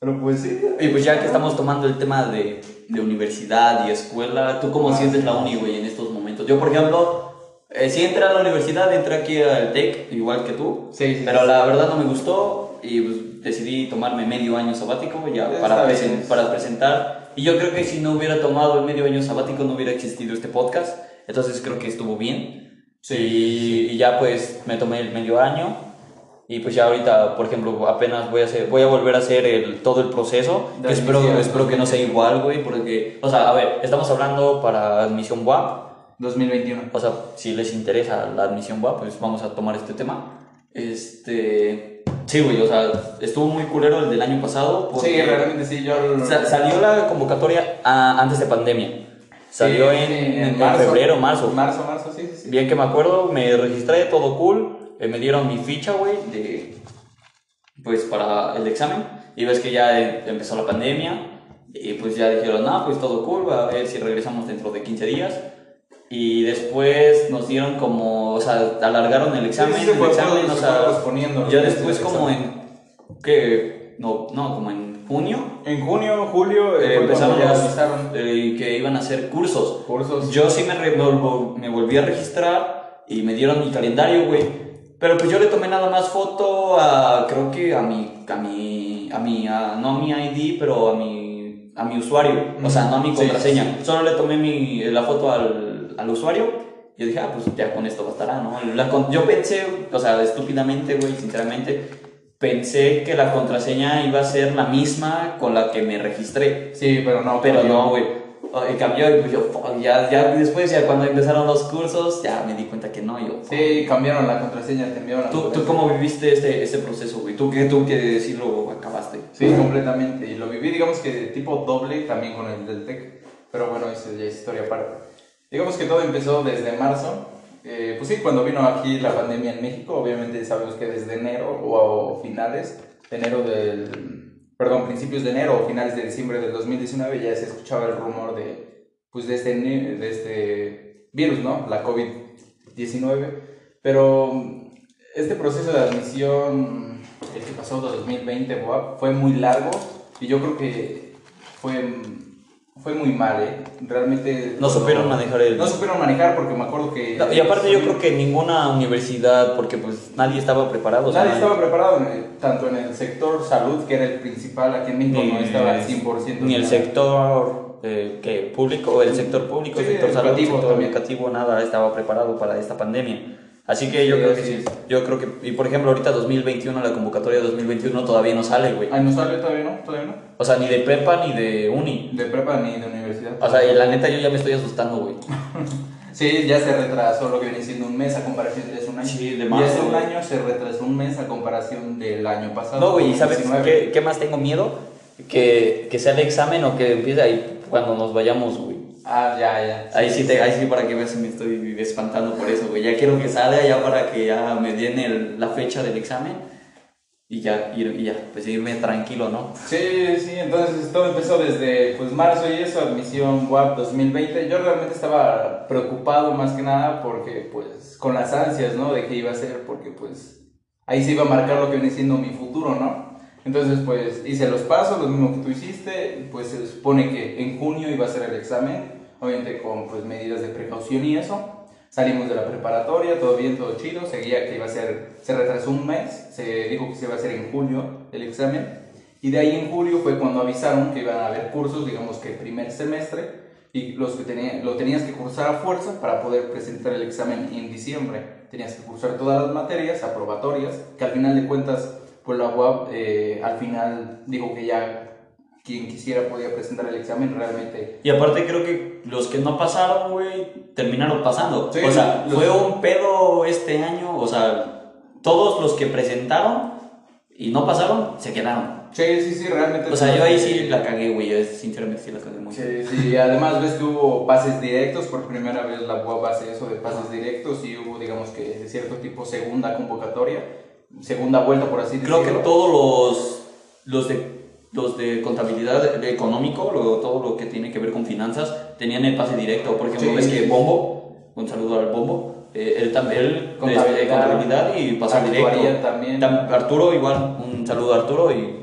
pero pues sí. Y pues ya que estamos tomando el tema de, de universidad y escuela, ¿tú cómo Ah, sientes sí. la uni, güey, en estos momentos? Yo, por ejemplo, eh, sí entré a la universidad, entré aquí al TEC, igual que tú, Sí, sí, pero sí. la verdad no me gustó y pues, decidí tomarme medio año sabático ya para, presen- para presentar. Y yo creo que si no hubiera tomado el medio año sabático no hubiera existido este podcast, entonces creo que estuvo bien. Sí, y, y ya pues me tomé el medio año y pues ya ahorita, por ejemplo, apenas voy a hacer, voy a volver a hacer el, todo el proceso. Que espero, espero que no sea 2021. igual, güey, porque, o sea, a ver, estamos hablando para admisión WAP. 2021. O sea, si les interesa la admisión WAP, pues vamos a tomar este tema. Este, sí, güey, o sea, estuvo muy culero el del año pasado. Sí, realmente sí, yo... sa- salió la convocatoria ah, antes de pandemia. Salió Sí, en, sí, en febrero, marzo. Marzo, marzo, sí, sí. Bien que me acuerdo, me registré, todo cool. Eh, me dieron mi ficha, güey, de. Pues para el examen. Y ves que ya eh, empezó la pandemia. Y pues ya dijeron, no, pues todo cool, a ver si regresamos dentro de 15 días. Y después nos dieron como, o sea, alargaron el examen. Sí, sí, el examen, o sea, ya después como en. ¿Qué? No, no, como en junio. En junio, julio, eh, empezaron ya eh, que iban a hacer cursos. cursos. Yo sí me, re- me volví a registrar y me dieron mi calendario, güey. Pero pues yo le tomé nada más foto a, creo que a mi, a mi, a mi, a- no a mi ID, pero a mi, a mi usuario. O sea, no a mi Sí, contraseña. Solo le tomé mi, la foto al, al usuario. Yo dije, ah, pues ya con esto bastará, ¿no? La con- yo pensé, o sea, estúpidamente, güey, sinceramente, pensé que la contraseña iba a ser la misma con la que me registré. Sí, pero no. Pero no, güey. Oh, y cambió y pues yo, ya, ya después, ya cuando empezaron los cursos, ya me di cuenta que no, yo. Sí, cambiaron la contraseña, te enviaron la ¿Tú, ¿Tú contraseña. cómo viviste este, este proceso, güey? ¿Tú que tú que sí lo acabaste? Sí, completamente. Y lo viví, digamos que tipo doble también con el del TEC. Pero bueno, eso ya es historia aparte. Digamos que todo empezó desde marzo. Eh, pues sí, cuando vino aquí la pandemia en México, obviamente sabemos que desde enero o, o finales de enero del. Perdón, principios de enero o finales de diciembre del 2019 ya se escuchaba el rumor de, pues de, este, de este virus, ¿no? La COVID-19. Pero este proceso de admisión, el que pasó de 2020, Boab, fue muy largo y yo creo que fue, fue muy mal, ¿eh? Realmente... No supieron manejar el- No supieron manejar porque me acuerdo que... No, y aparte yo creo que ninguna universidad, porque pues nadie estaba preparado. o sea, Nadie estaba preparado, en el- tanto en el sector salud, que era el principal aquí en México, no estaba al 100%. Ni el sector eh, ¿qué? público, el sector público, Sí, el sector salud, el educativo sector también. educativo, nada estaba preparado para esta pandemia. Así que yo Sí, creo que sí. Yo creo que, y por ejemplo, ahorita 2021, la convocatoria de 2021 todavía no sale, güey. Ay, no sale todavía, ¿no? Todavía no. O sea, ni de prepa ni de uni. De prepa ni de universidad. O sea, y la neta yo ya me estoy asustando, güey. Sí, ya se retrasó lo que viene siendo un mes a comparación de hace un año. Sí, de y marzo, hace un año se retrasó un mes a comparación del año pasado. No, güey, ¿y sabes 2019. qué, qué más tengo miedo? Que, que sea el examen o que empiece ahí cuando nos vayamos, güey. Ah, ya, ya. Ahí sí, te, ahí sí para que veas me estoy espantando por eso, güey. Ya quiero que salga ya para que ya me den el- la fecha del examen y ya, ir, y ya, pues irme tranquilo, ¿no? Sí, sí, entonces todo empezó desde pues marzo y eso, admisión WAP 2020. Yo realmente estaba preocupado más que nada porque pues con las ansias, ¿no? De qué iba a ser, porque pues ahí se iba a marcar lo que viene siendo mi futuro, ¿no? Entonces pues hice los pasos, lo mismo que tú hiciste, pues se supone que en junio iba a ser el examen, obviamente con pues medidas de precaución y eso. Salimos de la preparatoria, todo bien, todo chido, seguía que iba a ser, se retrasó un mes, se dijo que se iba a hacer en julio el examen, y de ahí en julio fue cuando avisaron que iban a haber cursos, digamos que primer semestre, y los que tenía, lo tenías que cursar a fuerza para poder presentar el examen en diciembre. Tenías que cursar todas las materias aprobatorias, que al final de cuentas, pues la UAP eh, al final dijo que ya quien quisiera podía presentar el examen realmente. Y aparte creo que los que no pasaron, güey, terminaron pasando. Sí, o sea, los- fue un pedo este año, o sea, todos los que presentaron y no pasaron, se quedaron. Sí, sí, sí, realmente. O sea, yo ahí sí la cagué, güey, yo sinceramente sí la cagué muy. Sí, sí, además ves que hubo pases directos, por primera vez la UAP hace eso de pases directos y hubo, digamos que, de cierto tipo segunda convocatoria, segunda vuelta, por así Creo decirlo. que todos los, los de los de contabilidad de económico, lo- todo lo que tiene que ver con finanzas, tenían el pase directo. Por ejemplo, Sí. ves que Bombo, un saludo al Bombo, eh, él también, él Contabilidad. este, contabilidad y pase Actuaría directo. también. Tam- Arturo, igual, un saludo a Arturo y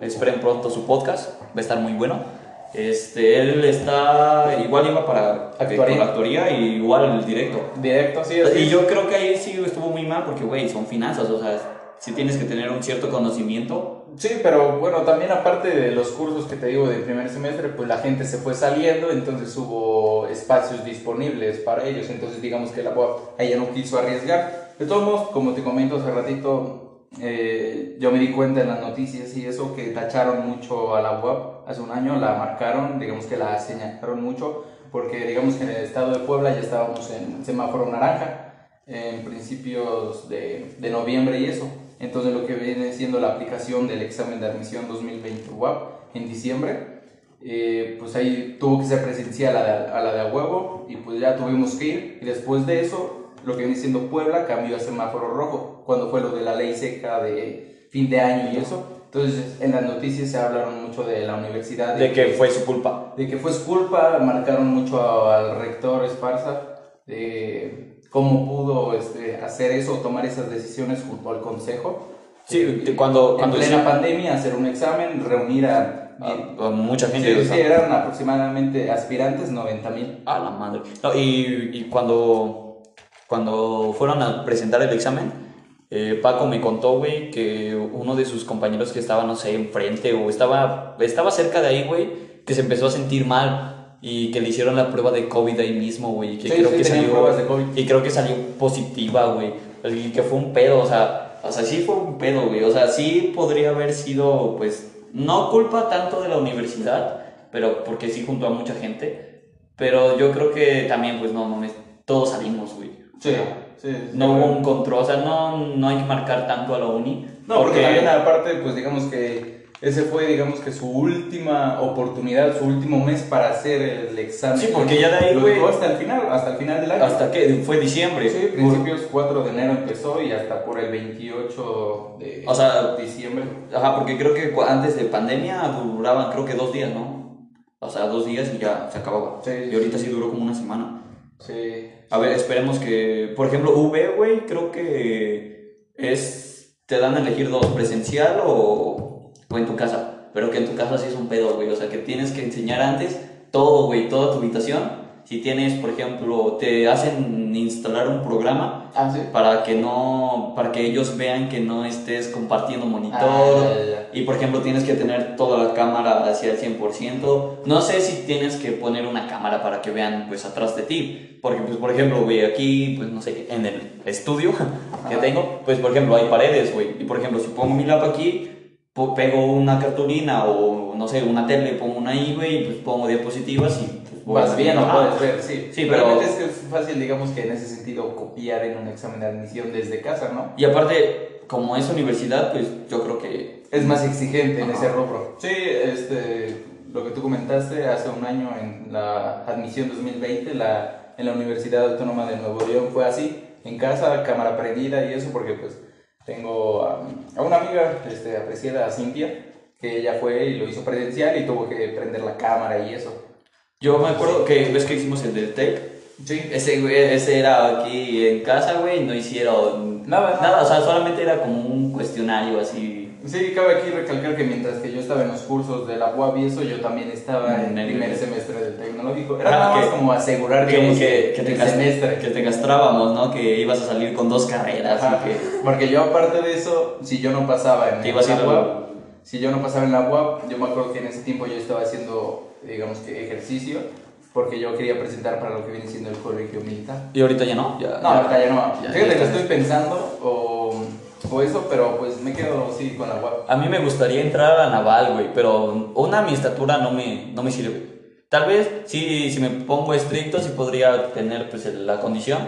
esperen pronto su podcast, va a estar muy bueno. Este, él está, igual iba para Actuaría. con la actuaría y igual el directo. Directo, sí. Y yo creo que ahí sí estuvo muy mal porque, güey, son finanzas, o sea, sí tienes que tener un cierto conocimiento. Sí, pero bueno, también aparte de los cursos que te digo del primer semestre, pues la gente se fue saliendo, entonces hubo espacios disponibles para ellos, entonces digamos que la UAP ella no quiso arriesgar. De todos modos, como te comento hace ratito, eh, yo me di cuenta en las noticias y eso que tacharon mucho a la UAP hace un año, la marcaron, digamos que la señalaron mucho, porque digamos que en el estado de Puebla ya estábamos en semáforo naranja en principios de, de noviembre y eso. Entonces lo que viene siendo la aplicación del examen de admisión 2020 UAP en diciembre, eh, pues ahí tuvo que ser presencial a la, a la de a huevo y pues ya tuvimos que ir. Y después de eso, lo que viene siendo Puebla cambió a semáforo rojo, cuando fue lo de la ley seca de fin de año y eso. Entonces en las noticias se hablaron mucho de la universidad. De que fue su culpa. de que fue su culpa, marcaron mucho al rector Esparza de cómo pudo este, hacer eso, tomar esas decisiones junto al consejo. Sí, Eh, de cuando- en cuando plena pandemia, hacer un examen, reunir a... A, a mucha gente. Sí, sí, eran aproximadamente aspirantes 90 mil. A la madre. No, y, y cuando, cuando fueron a presentar el examen, eh, Paco me contó, güey, que uno de sus compañeros que estaba, no sé, enfrente o estaba, estaba cerca de ahí, güey, que se empezó a sentir mal y que le hicieron la prueba de COVID ahí mismo, güey, y que Sí, creo sí, que salió de COVID. y creo que salió positiva, güey, y que fue un pedo, o sea, o sea, sí fue un pedo, güey, o sea, sí podría haber sido, pues, no culpa tanto de la universidad, pero porque sí junto a mucha gente, pero yo creo que también, pues, no mames, todos salimos, güey. Sí, sea, sí. no hubo un control, o sea, no, no hay que marcar tanto a la uni. No, porque también aparte, pues digamos que ese fue, digamos que su última oportunidad, su último mes para hacer el examen. Sí, porque ya de ahí, Lo güey- hasta el final, hasta el final del año. hasta que fue diciembre. Sí, principios 4 de enero empezó y hasta por el 28 de O sea, diciembre. Ajá, porque creo que antes de pandemia duraban creo que dos días, ¿no? O sea, dos días y ya se acababa. Sí. Y ahorita sí duró como una semana. Sí. A ver, esperemos que, por ejemplo, V, güey, creo que es, te dan a elegir dos, presencial o, o en tu casa. Pero que en tu casa sí es un pedo, güey. O sea, que tienes que enseñar antes todo, güey, toda tu habitación. Si tienes, por ejemplo, te hacen instalar un programa Ah, sí. para que no, para que ellos vean que no estés compartiendo monitor. Ah, ya, ya. Y por ejemplo, tienes que tener toda la cámara hacia el 100%. No sé si tienes que poner una cámara para que vean pues atrás de ti. Porque, pues, por ejemplo, güey, aquí, pues no sé, en el estudio que tengo, pues por ejemplo, hay paredes, güey. Y por ejemplo, si pongo mi lap aquí, pego una cartulina o no sé, una tele, pongo una ahí, güey, y pues pongo diapositivas y pues Vas bien, Ajá. puedes ver, sí. Sí, pero- Realmente es que es fácil, digamos que en ese sentido, copiar en un examen de admisión desde casa, ¿no? Y aparte, como es universidad, pues yo creo que Es más exigente en Ajá. ese rubro. Sí, este, lo que tú comentaste hace un año en la admisión 2020, la, en la Universidad Autónoma de Nuevo León fue así, en casa, cámara prendida y eso, porque pues tengo a, a una amiga este, apreciada, Cintia, que ella fue y lo hizo presencial y tuvo que prender la cámara y eso. Yo me acuerdo que ves que hicimos el del tape. Sí. Ese, güey, ese era aquí en casa, güey, no hicieron Nada, nada. nada, o sea, solamente era como un cuestionario así Sí, cabe aquí recalcar que mientras que yo estaba en los cursos de la UAB y eso, yo también estaba en el primer semestre del tecnológico. Era Ah, nada más que- como asegurar, Que, digamos, que, que te el semestre. que te gastrábamos, ¿no? Que ibas a salir con dos carreras Ajá, y que... Porque yo aparte de eso, si yo no pasaba en ibas la UAB, si yo no pasaba en la UAB, yo me acuerdo que en ese tiempo yo estaba haciendo, digamos que ejercicio, porque yo quería presentar para lo que viene siendo el colegio militar. ¿Y ahorita ya no? Ya, No, ahorita ya no. ya- Fíjate ya está. estoy pensando o, o eso, pero pues me quedo sí con la UAB. A mí me gustaría entrar a naval, güey, pero una mi estatura no me, no me sirve. Tal vez, sí, si me pongo estricto, sí podría tener pues la condición,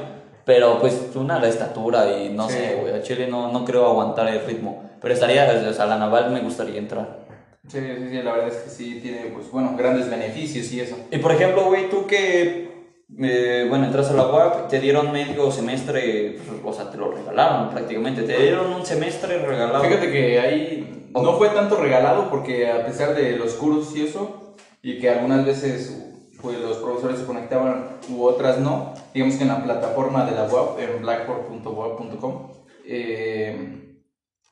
pero pues una la estatura y no Sí. sé, güey, a Chile no, no creo aguantar el ritmo. Pero estaría, o sea, a la naval me gustaría entrar. Sí, sí, sí, la verdad es que sí tiene, pues bueno, grandes beneficios y eso. Y por ejemplo, güey, tú que, eh, bueno, entras a la UAP, te dieron medio semestre, o sea, te lo regalaron prácticamente, te dieron un semestre regalado. Fíjate que ahí no fue tanto regalado porque a pesar de los cursos y eso, y que algunas veces pues, los profesores se conectaban u otras no, digamos que en la plataforma de la web, en blackboard.web.com, eh,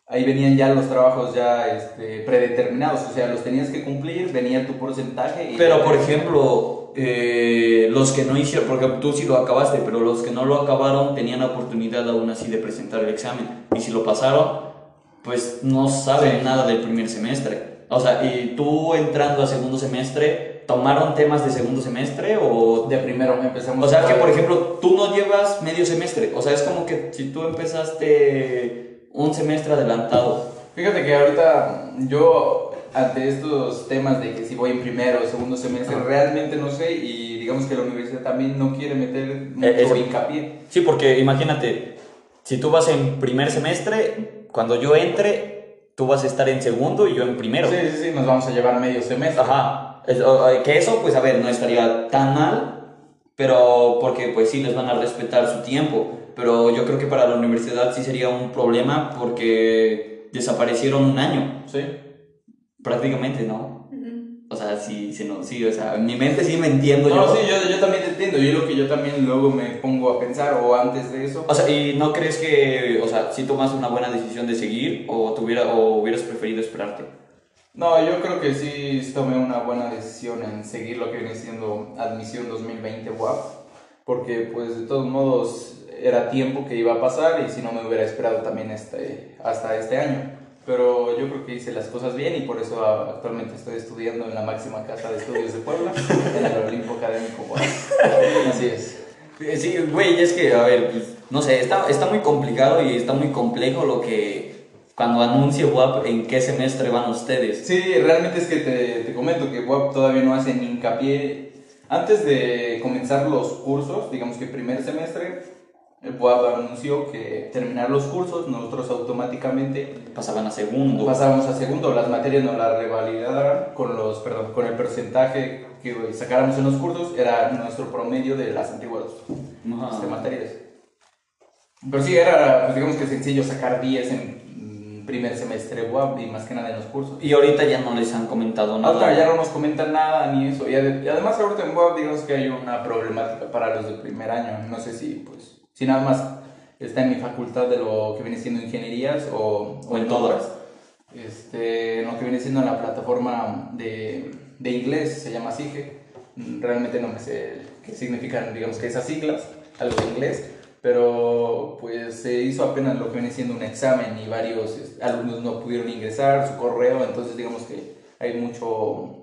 ahí venían ya los trabajos ya este, predeterminados, o sea, los tenías que cumplir, venía tu porcentaje. Y Pero por ejemplo, eh, los que no hicieron, porque tú sí lo acabaste, pero los que no lo acabaron tenían la oportunidad aún así de presentar el examen. Y si lo pasaron, pues no saben nada del primer semestre. O sea, y tú entrando a segundo semestre, ¿tomaron temas de segundo semestre o de primero empezamos O sea, que por ejemplo, tú no llevas medio semestre. O sea, es como que si tú empezaste un semestre adelantado. Fíjate que ahorita yo, ante estos temas de que si voy en primero o segundo semestre, realmente no sé y digamos que la universidad también no quiere meter mucho Eh, eso. hincapié. Sí, porque imagínate, si tú vas en primer semestre, cuando yo entre, tú vas a estar en segundo y yo en primero. Sí, sí, sí, nos vamos a llevar medio semestre. Ajá. O- que eso, pues a ver, no estaría tan mal, pero porque pues sí les van a respetar su tiempo. Pero yo creo que para la universidad sí sería un problema porque desaparecieron un año, Sí. Prácticamente, ¿no? O sea, sí, sí, no, sí, o sea, en mi mente sí me entiendo No, yo. sí, yo, yo también te entiendo. Yo lo que yo también luego me pongo a pensar, o antes de eso. O sea, ¿y no crees que, o sea, si tomas una buena decisión de seguir o, tuviera, o hubieras preferido esperarte? No, yo creo que sí tomé una buena decisión en seguir lo que viene siendo admisión 2020 WAP, porque pues de todos modos era tiempo que iba a pasar y si no me hubiera esperado también este, hasta este año. Pero yo creo que hice las cosas bien y por eso actualmente estoy estudiando en la máxima casa de estudios de Puebla, en el Olimpo Académico. Así es. Eh, Sí, güey, es que, a ver, pues, no sé, está, está muy complicado y está muy complejo lo que, cuando anuncie WAP, en qué semestre van ustedes. Sí, realmente es que te, te comento que WAP todavía no hacen hincapié. Antes de comenzar los cursos, digamos que primer semestre, el WAP anunció que terminar los cursos, nosotros automáticamente Pasaban a segundo. pasábamos a segundo, las materias nos las revalidaran con los, perdón, con el porcentaje que sacáramos en los cursos, era nuestro promedio de las antiguas este, materias. Pero sí, era, pues, digamos que sencillo sacar 10 en mm, primer semestre WAP y más que nada en los cursos. Y ahorita ya no les han comentado nada. Ahorita ya no nos comentan nada ni eso. Y, ade- y además ahorita en WAP digamos que hay una problemática para los del primer año. No sé si pues si nada más está en mi facultad de lo que viene siendo ingenierías o, O en todas. Este, lo que viene siendo en la plataforma de, de inglés, se llama SIGE. Realmente no me sé qué significan, digamos que esas siglas, algo de inglés, pero pues se hizo apenas lo que viene siendo un examen y varios este, alumnos no pudieron ingresar su correo, entonces digamos que hay mucho,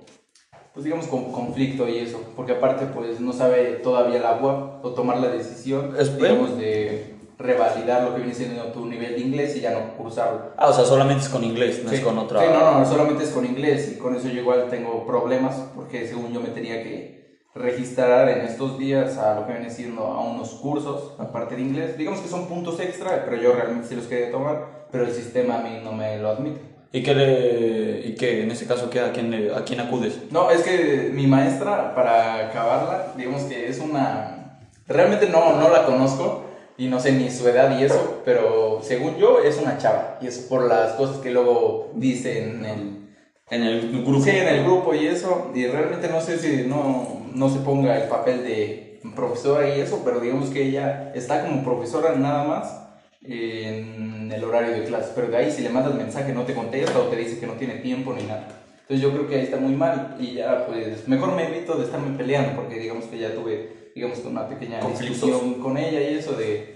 pues digamos con conflicto y eso, porque aparte pues no sabe todavía la UAP o tomar la decisión, Es- digamos, de revalidar lo que viene siendo tu nivel de inglés y ya no cursarlo. Ah, o sea, solamente es con inglés, no Sí. es con otra. Sí, no, no, solamente es con inglés y con eso yo igual tengo problemas porque según yo me tenía que registrar en estos días a lo que viene siendo a unos cursos, aparte de inglés. Digamos que son puntos extra, pero yo realmente sí los quería tomar, pero el sistema a mí no me lo admite. ¿Y qué le, y qué, en ese caso, qué, a quién, le- a quién acudes? No, es que mi maestra, para acabarla, digamos que es una... Realmente no, no la conozco y no sé ni su edad y eso, pero según yo es una chava. Y es por las cosas que luego dice en el, En el grupo. Sí, en el grupo y eso, y realmente no sé si no, no se ponga el papel de profesora y eso, pero digamos que ella está como profesora nada más en el horario de clase, pero de ahí si le mandas mensaje no te contesta o te dice que no tiene tiempo ni nada. Entonces yo creo que ahí está muy mal y ya pues mejor me evito de estarme peleando porque digamos que ya tuve digamos una pequeña discusión con ella y eso de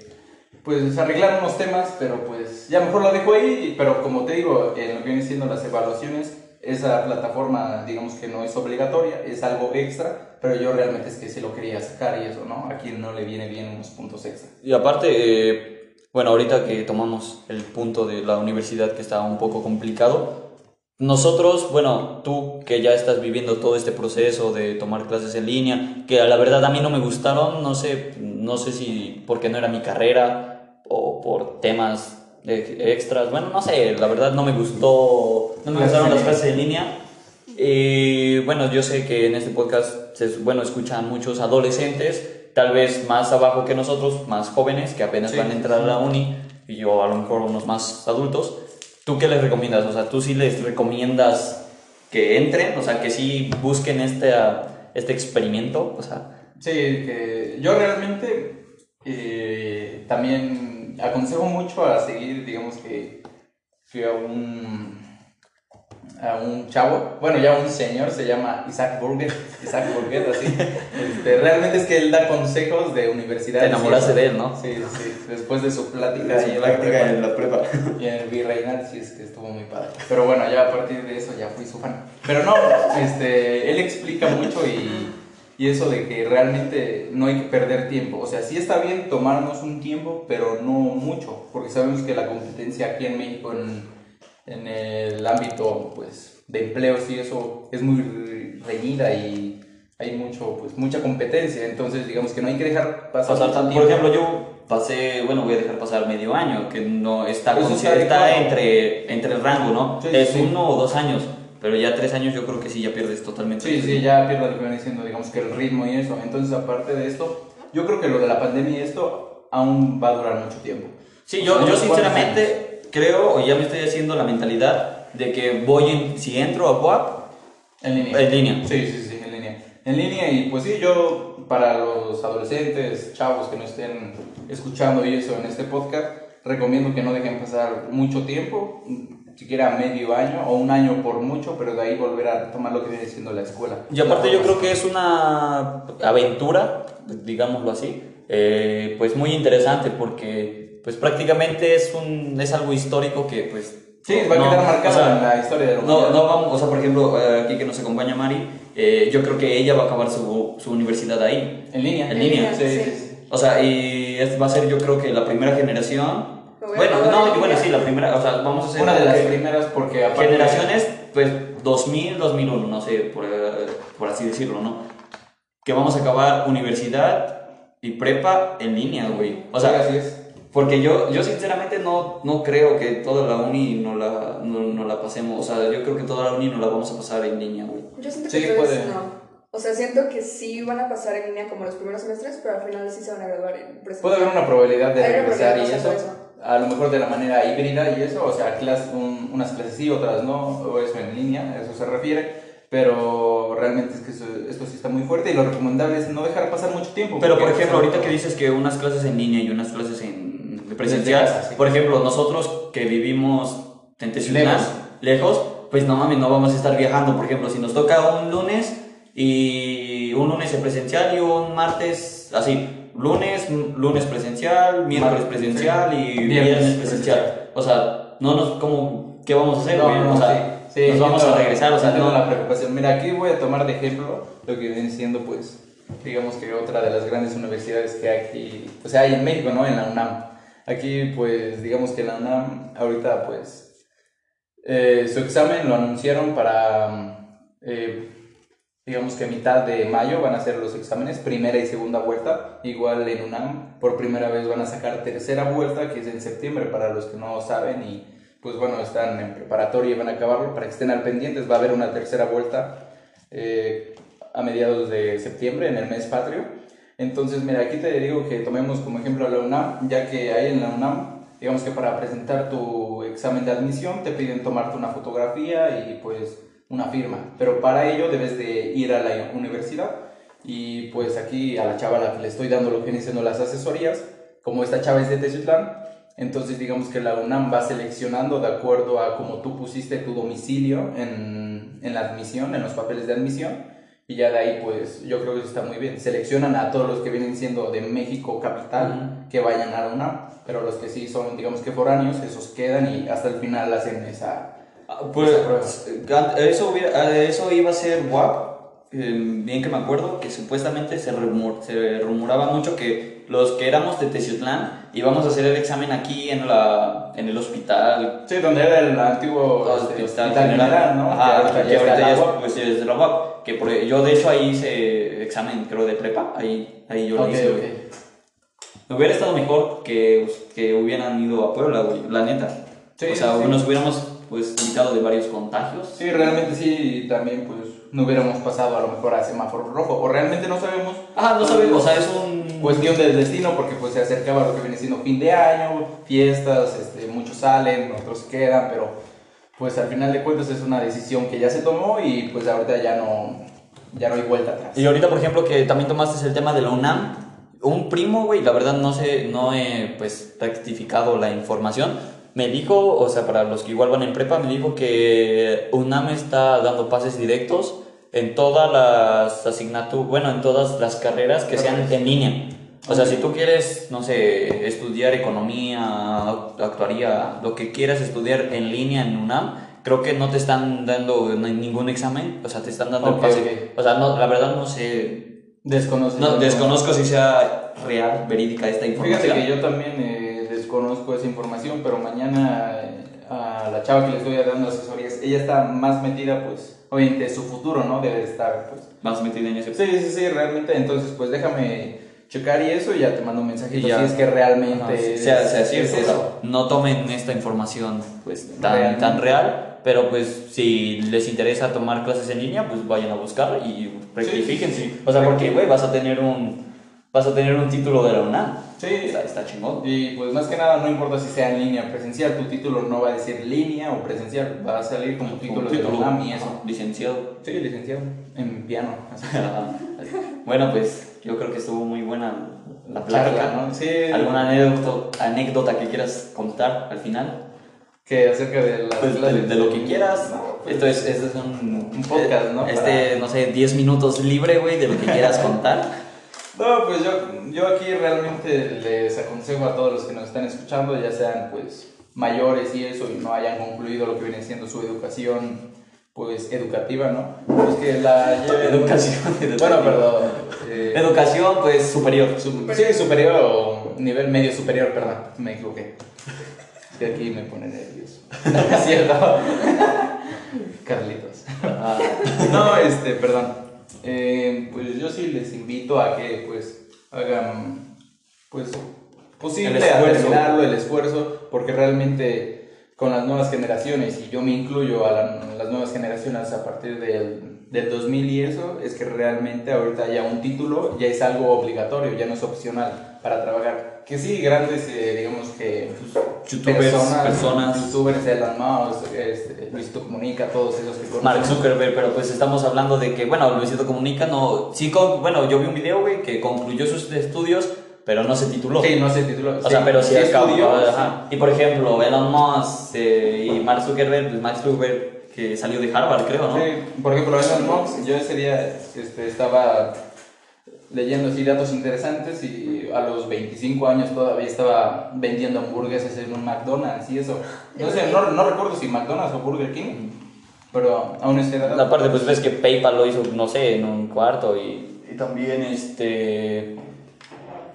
pues arreglar unos temas, pero pues ya mejor la dejo ahí, pero como te digo, en lo que vienen siendo las evaluaciones, esa plataforma digamos que no es obligatoria, es algo extra, pero yo realmente es que se lo quería sacar y eso, ¿no? A quien no le viene bien unos puntos extra. Y aparte, eh, bueno, ahorita que tomamos el punto de la universidad que está un poco complicado, nosotros, bueno, tú que ya estás viviendo todo este proceso de tomar clases en línea, que a la verdad a mí no me gustaron, no sé, no sé si porque no era mi carrera o por temas extras, bueno, no sé, la verdad no me gustó, no me gustaron las clases en línea. Y bueno, yo sé que en este podcast, se, bueno, escuchan muchos adolescentes, tal vez más abajo que nosotros, más jóvenes, que apenas van a entrar a la uni, y yo a lo mejor unos más adultos. ¿Tú qué les recomiendas? O sea, ¿tú sí les recomiendas que entren? O sea, que sí busquen este, este experimento. O sea. Sí, que yo realmente eh, también aconsejo mucho a seguir, digamos que, que a un a un chavo, bueno, ya un señor, se llama Isaac Burger, Isaac Burger, así. Este, realmente es que él da consejos de universidad. Te enamoraste de él, ¿no? Sí, sí, después de su plática. De su plática en la prueba. Y en el virreinal, sí, es que estuvo muy padre. Pero bueno, ya a partir de eso ya fui su fan. Pero no, este, él explica mucho y, y eso de que realmente no hay que perder tiempo. O sea, sí está bien tomarnos un tiempo, pero no mucho, porque sabemos que la competencia aquí en México en en el ámbito pues, de empleos y eso es muy reñida y hay mucho, pues, mucha competencia, entonces digamos que no hay que dejar pasar, pasar Por ejemplo, yo pasé, bueno, voy a dejar pasar medio año, que no está, pues está, entre, entre el rango, ¿no? es uno o dos años, pero ya tres años yo creo que sí, ya pierdes totalmente. Sí, sí, ya pierdes lo que viene diciendo, digamos que el ritmo y eso. Entonces, aparte de esto, yo creo que lo de la pandemia y esto aún va a durar mucho tiempo. Sí, yo, yo sinceramente creo, o ya me estoy haciendo la mentalidad de que voy, en, si entro a WAP, en línea. En línea. Sí, sí, sí, en línea. En línea y pues sí, yo para los adolescentes, chavos que no estén escuchando y eso en este podcast, recomiendo que no dejen pasar mucho tiempo, siquiera medio año o un año por mucho, pero de ahí volver a tomar lo que viene siendo la escuela. Y aparte yo creo que es una aventura, digámoslo así, eh, pues muy interesante porque pues prácticamente es, un, es algo histórico que pues... Sí, va a quedar marcado en la historia de la No, no vamos, o sea, por ejemplo, eh, aquí que nos acompaña Mari, eh, yo creo que ella va a acabar su, su universidad ahí. En línea. En, línea, sí, sí. O sea, y va a ser yo creo que la primera generación... Bueno, no, bueno, sí, la primera, o sea, vamos a ser... Una de las primeras porque Generaciones, pues 2000, 2001, no sé, por, eh, por así decirlo, ¿no? Que vamos a acabar universidad y prepa en línea, güey. O sea, así es porque yo, yo sinceramente no, no creo que toda la uni no la, no, la pasemos. O sea, yo creo que toda la uni no la vamos a pasar en línea, güey. Yo siento que puede. no. O sea, siento que sí van a pasar en línea como los primeros semestres, pero al final sí se van a graduar en presencial. Puede haber una probabilidad de regresar y eso, A lo mejor de la manera híbrida y eso, o sea, clase, unas clases sí, otras no, o eso en línea, eso se refiere pero realmente es que esto sí está muy fuerte y lo recomendable es no dejar pasar mucho tiempo. Pero por ejemplo, ahorita que dices que unas clases en línea y unas clases en presencial. Por ejemplo, nosotros que vivimos en lejos. lejos, pues no mames, no vamos a estar viajando. Por ejemplo, si nos toca un lunes y un lunes en presencial y un martes así, lunes, lunes presencial, miércoles presencial y viernes presencial. O sea, no nos, como, ¿qué vamos a hacer? o sea, nos vamos a regresar, o sea, no. la preocupación. Mira, aquí voy a tomar de ejemplo lo que viene siendo, pues, digamos que otra de las grandes universidades que hay aquí, o sea, hay en México, ¿no? En la UNAM. Aquí, pues, digamos que la UNAM ahorita, pues, eh, su examen lo anunciaron para, eh, digamos que a mitad de mayo van a ser los exámenes, primera y segunda vuelta. Igual en UNAM, por primera vez van a sacar tercera vuelta, que es en septiembre, para los que no saben y, pues, bueno, están en preparatoria y van a acabarlo, para que estén al pendientes, va a haber una tercera vuelta eh, a mediados de septiembre, en el mes patrio. Entonces, mira, aquí te digo que tomemos como ejemplo la UNAM, ya que ahí en la UNAM, digamos que para presentar tu examen de admisión te piden tomarte una fotografía y pues una firma, pero para ello debes de ir a la universidad y pues aquí a la chava a le estoy dando lo que dicen las asesorías, como esta chava es de Teciutlán, Entonces, digamos que la UNAM va seleccionando de acuerdo a cómo tú pusiste tu domicilio en, en la admisión, en los papeles de admisión. Y ya de ahí, pues, yo creo que eso está muy bien. Seleccionan a todos los que vienen siendo de México capital, que vayan a la UNAM. Pero los que sí son, digamos que foráneos, esos quedan y hasta el final hacen esa... Ah, Pues eso, hubiera- eso iba a ser WAP, eh, bien que me acuerdo, que supuestamente se, rumor- se rumoraba mucho que los que éramos de Teciutlán íbamos a hacer el examen aquí en, la, en el hospital. Sí, donde era el antiguo Hospital hospital general, ¿no? Ajá, que que ahorita ya es, pues, es de la UAP. Que por- yo de hecho ahí hice examen, creo, de prepa. Ahí, ahí yo lo Ok, hice, ok. güey. Me hubiera estado mejor que, que hubieran ido a Puebla, güey, la neta. Sí, o sea, sí. nos hubiéramos pues evitado de varios contagios. Sí, realmente sí, también pues no hubiéramos pasado a lo mejor a semáforo rojo, o realmente no sabemos. Ah, no sabemos, o sea, es un... Cuestión del destino, porque pues se acercaba lo que viene siendo fin de año, fiestas, este, muchos salen, otros quedan, pero pues al final de cuentas es una decisión que ya se tomó y pues ahorita ya no, ya no hay vuelta atrás. Y ahorita, por ejemplo, que también tomaste el tema de la UNAM, un primo, güey, la verdad no sé, no he pues rectificado la información. Me dijo, o sea, para los que igual van en prepa, me dijo que UNAM está dando pases directos en todas las asignaturas, bueno, en todas las carreras que sean en línea. O sea, si tú quieres, no sé, estudiar economía, actuaría, lo que quieras estudiar en línea en UNAM, creo que no te están dando ningún examen, o sea, te están dando Ok, el pase. O sea, no, la verdad no sé, Desconoce. no, desconozco si sea real, verídica esta información. Fíjate que yo también eh, desconozco esa información, pero mañana eh, a la chava que le estoy dando asesorías, ella está más metida, pues, obviamente su futuro, ¿no? Debe estar, pues. Más metida en ese Sí, sí, sí, realmente. Entonces, pues déjame checar y eso y ya te mando un ya. si es que realmente Ajá, es, sea, sea es cierto, sea, eso. no tomen esta información pues tan, Realmente. tan real, pero pues si les interesa tomar clases en línea, pues vayan a buscar y rectifiquen, Sí, sí, sí. O sea, porque güey, vas a tener un vas a tener un título de la UNAM. Sí. Está, está chingón. Y pues más que nada, no importa si sea en línea o presencial, tu título no va a decir línea o presencial, va a salir como título, Un de la UNAM y eso. licenciado. Sí, licenciado en piano. así. bueno, pues yo creo que estuvo muy buena la plática. ¿no? Sí. ¿Alguna anécdota, anécdota que quieras contar al final? Que acerca de las Pues de, lo que quieras. No, pues, Esto es, esto es un, Un podcast, ¿no? Este, no sé, 10 minutos libre, güey, de lo que quieras contar. No, pues yo, yo aquí realmente les aconsejo a todos los que nos están escuchando, ya sean pues mayores y eso, y no hayan concluido lo que viene siendo su educación pues educativa, ¿no? Pues que la. Educación, Bueno, perdón. eh, Educación, pues superior. su- sí, superior o nivel medio superior, perdón, me equivoqué. Que aquí me pone nervioso. No es cierto. Carlitos. Ah, No, este, perdón. Eh, pues yo sí les invito a que pues hagan pues posible El a terminarlo, el esfuerzo, porque realmente con las nuevas generaciones, y yo me incluyo a la- las nuevas generaciones a partir del, del 2000 y eso, es que realmente ahorita ya un título ya es algo obligatorio, ya no es opcional para trabajar. Que sí, grandes, eh, digamos que Youtubers, personas. youtubers, Elon Musk, este, Luisito Comunica, todos esos que conocemos. Mark Zuckerberg, pero pues estamos hablando de que, bueno, Luisito Comunica no. Sí, con- bueno, yo vi un video, güey, que concluyó sus estudios, pero no se tituló. Sí, no se tituló. O sea, pero sí, acabó. estudió, ajá. Y por ejemplo, Elon Musk eh, y Mark Zuckerberg, pues Mark Zuckerberg que salió de Harvard, creo, ¿no? Sí, por ejemplo, Elon Musk, yo ese día este, estaba leyendo así datos interesantes y a los 25 años todavía estaba vendiendo hamburguesas en un McDonald's y eso. No sé, no, no recuerdo si McDonald's o Burger King, pero aún esa edad. Aparte, pues ves que PayPal lo hizo, no sé, en un cuarto y, y también este...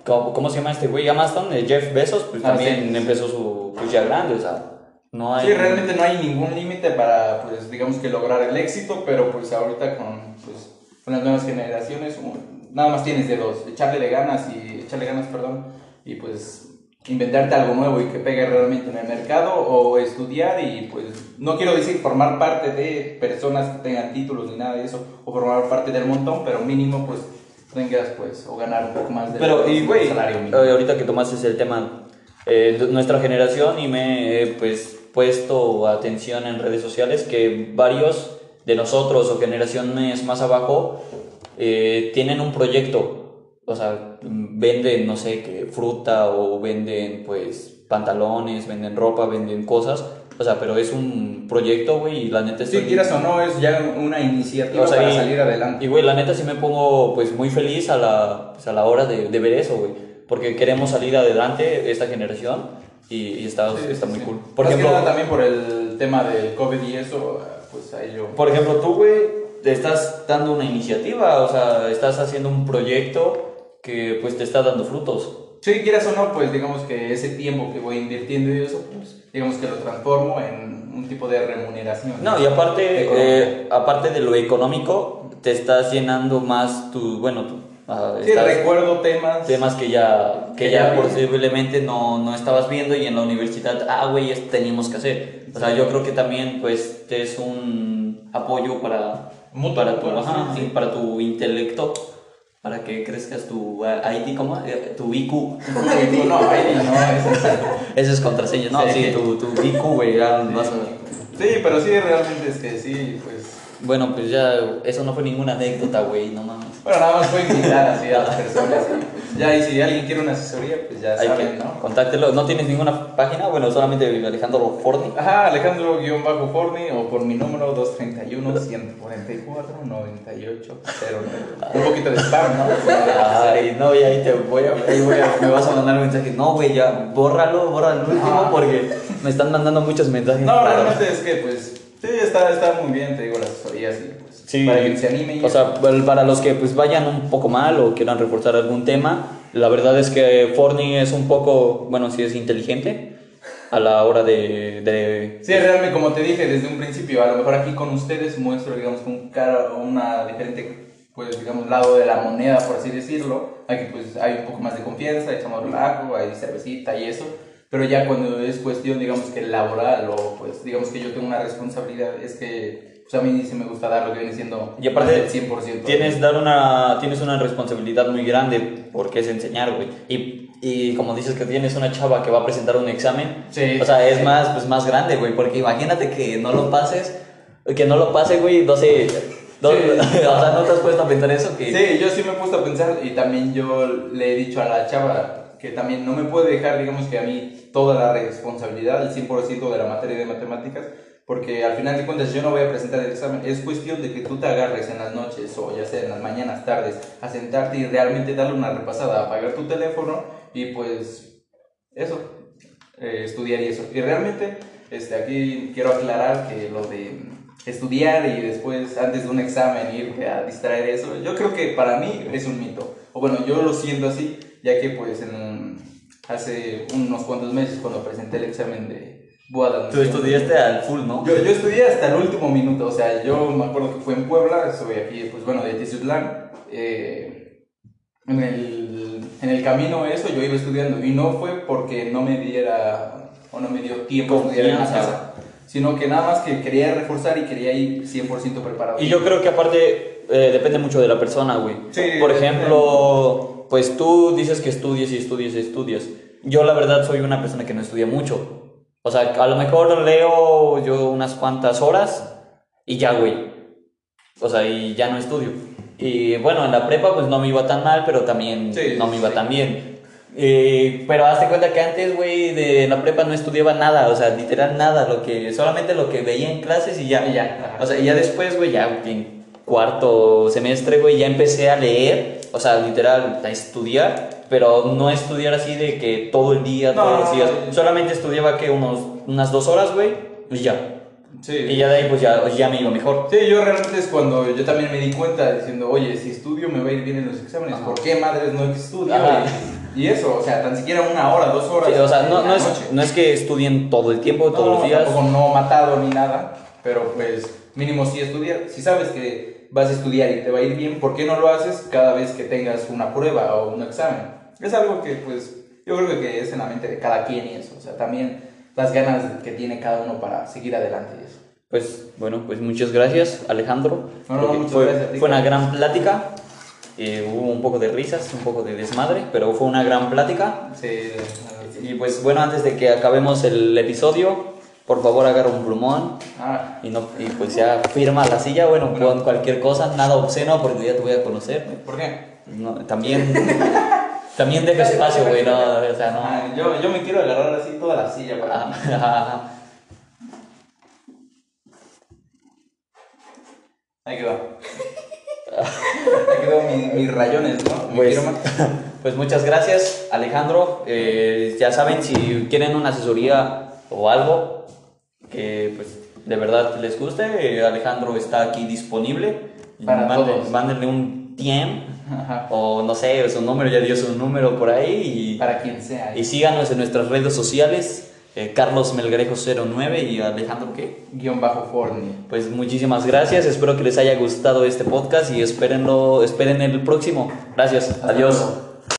¿Cómo, cómo se llama este güey? Amazon, eh, Jeff Bezos, pues Ah, también sí. empezó su... pues ya grande, o sea, no hay... Sí, realmente no hay ningún límite para, pues, digamos que lograr el éxito, pero pues ahorita con, pues, con las nuevas generaciones, nada más tienes de dos, echarle ganas y echarle ganas, perdón, y pues inventarte algo nuevo y que pegue realmente en el mercado o estudiar y pues no quiero decir formar parte de personas que tengan títulos ni nada de eso o formar parte del montón, pero mínimo pues tengas pues o ganar un poco más Pero, y güey, salario mínimo. eh, ahorita que tomaste el tema, eh, de nuestra generación y me he pues puesto atención en redes sociales que varios de nosotros o generaciones más abajo eh, tienen un proyecto, o sea, venden, no sé, que fruta o venden pues pantalones, venden ropa, venden cosas. O sea, pero es un proyecto, güey, y la neta estoy... quieras o no, es ya una iniciativa O sea, para y- salir adelante. Y, güey, la neta sí me pongo, pues, muy feliz a la, pues, a la hora de, de ver eso, güey. Porque queremos salir adelante esta generación y, y está, Sí, está sí, muy sí. cool. Por Más ejemplo, que nada también por el tema del COVID y eso, pues ahí yo... por ejemplo, tú, güey, te estás dando una iniciativa, o sea, estás haciendo un proyecto que, pues, te está dando frutos. Si quieras o no, pues digamos que ese tiempo que voy invirtiendo y eso, pues digamos que lo transformo en un tipo de remuneración. No, y aparte, eh, aparte de lo económico, te estás llenando más tu, bueno, tu, ah, Sí, estás- recuerdo temas. temas que ya, que Que ya ya posiblemente no, no estabas viendo y en la universidad, ah, güey, esto teníamos que hacer. O sea, yo creo que también, pues, te es un apoyo para, Mutuo, para, tu, ajá, sí. para tu intelecto, para que crezcas tu ah, ID, ¿cómo? Eh, Tu IQ. No, ahí no, eso- Esa es contraseña, no, sí, Sí. tu, tu IQ, güey, ya a- Sí, pero sí, realmente es que sí, pues. Bueno, pues ya, eso no fue ninguna anécdota, güey, no mames. Bueno, nada más fue invitar así a las personas. ya, y si alguien quiere una asesoría, pues ya Hay saben, que ¿no? contáctelo. ¿No tienes ninguna página? Bueno, solamente Alejandro Forni. Ajá, Alejandro-Forni o por mi número 231-144-9809. Un poquito de spam, ¿no? Ay, no, y ahí te voy a, ahí voy a- me vas a mandar un mensaje. No, güey, ya, bórralo, bórralo el último porque me están mandando muchos mensajes. No, realmente es que, pues, sí, está, está muy bien, te digo, las asesorías y pues, Sí, para que se anime. o sea, para los que pues vayan un poco mal o quieran reforzar algún tema, la verdad es que Forni es un poco, bueno, sí es inteligente a la hora de... de Sí, realmente, como te dije desde un principio, a lo mejor aquí con ustedes muestro, digamos, un cara, una diferente, pues, digamos, lado de la moneda, por así decirlo. Aquí, pues, hay un poco más de confianza, echamos relajo, hay cervecita y eso. Pero ya cuando es cuestión, digamos, que laboral o, pues, digamos que yo tengo una responsabilidad, es que, pues, a mí sí me gusta dar lo que viene siendo Y aparte, del 100%. Tienes, dar una, tienes una responsabilidad muy grande porque es enseñar, güey. Y, y como dices que tienes una chava que va a presentar un examen, Sí. o sea, es más, pues, más grande, güey. Porque imagínate que no lo pases, que no lo pase, güey, no sé. no- Sí. o sea, ¿no te has puesto a pensar eso? Que, Sí, yo sí me he puesto a pensar y también yo le he dicho a la chava que también no me puede dejar, digamos que a mí, toda la responsabilidad, el 100% de la materia de matemáticas, porque al final de cuentas yo no voy a presentar el examen. Es cuestión de que tú te agarres en las noches o ya sea en las mañanas, tardes, a sentarte y realmente darle una repasada, apagar tu teléfono y pues eso, eh, estudiar y eso. Y realmente, este, aquí quiero aclarar que lo de estudiar y después, antes de un examen, ir a distraer eso, yo creo que para mí es un mito. O bueno, yo lo siento así, ya que pues en, hace unos cuantos meses cuando presenté el examen de Boada. Tú estudiaste al full, ¿no? Yo, yo estudié hasta el último minuto, o sea, yo me acuerdo que fue en Puebla, soy aquí, pues bueno, de Tizutlán. eh, en, el, en el camino eso yo iba estudiando y no fue porque no me diera o no me dio tiempo a estudiar en la Confianza. casa, sino que nada más que quería reforzar y quería ir 100% preparado. Y yo creo que aparte eh, depende mucho de la persona, güey. Sí, Por ejemplo, pues tú dices que estudies y estudies y estudias. Yo la verdad soy una persona que no estudia mucho. O sea, a lo mejor leo yo unas cuantas horas y ya, güey. O sea, y ya no estudio. Y bueno, en la prepa pues no me iba tan mal, pero también Sí, no me iba sí. tan bien. Eh, pero hazte cuenta que antes, güey, de la prepa no estudiaba nada, o sea, literal nada, lo que, solamente lo que veía en clases y ya. Y ya. O sea, y ya después, güey, ya en cuarto semestre, güey, ya empecé a leer, o sea, literal, a estudiar, pero no estudiar así de que todo el día, No, todos los días, solamente estudiaba que unos, unas dos horas, güey, y ya. Sí. Y ya de ahí, pues ya, ya me iba mejor. Sí, yo realmente es cuando yo también me di cuenta diciendo, oye, si estudio me va a ir bien en los exámenes, ¿por qué madres no estudio? Ajá. Y, eso, o sea, tan siquiera una hora, dos horas. Sí, o sea, no, no, es, no es que estudien todo el tiempo, todos No, los días. Tampoco no matado ni nada, pero pues mínimo sí estudiar. Si sabes que vas a estudiar y te va a ir bien, ¿por qué no lo haces cada vez que tengas una prueba o un examen? Es algo que pues yo creo que es en la mente de cada quien y eso, o sea, también las ganas que tiene cada uno para seguir adelante y eso. Pues bueno, pues muchas gracias Alejandro. No, no, muchas fue, gracias a ti, fue una gran plática. Eh, hubo un poco de risas, un poco de desmadre, pero fue una gran plática. Sí, Y pues bueno, antes de que acabemos el episodio, por favor agarra un plumón ah, y, no, y pues ya firma la silla, bueno, pon cualquier cosa, nada obsceno porque ya te voy a conocer. ¿por qué? No, también También deja espacio, güey, no, o sea, no. Ah, yo, yo me quiero agarrar así toda la silla para Ah. Ahí quedó. Ahí quedó mi- mis rayones, ¿no? Pues, pues muchas gracias, Alejandro. Eh, ya saben, si quieren una asesoría o algo que pues de verdad les guste, Alejandro está aquí disponible. Para Mande- todos. Mándenle un Ajá. o no sé, su número, ya dio su número por ahí Para quien sea. y, y síganos en nuestras redes sociales. eh, Carlos Melgarejo 09 y Alejandro qué? Guión bajo Forni. Pues muchísimas gracias, espero que les haya gustado este podcast y espérenlo, esperen el próximo. Gracias, Hasta adiós. luego.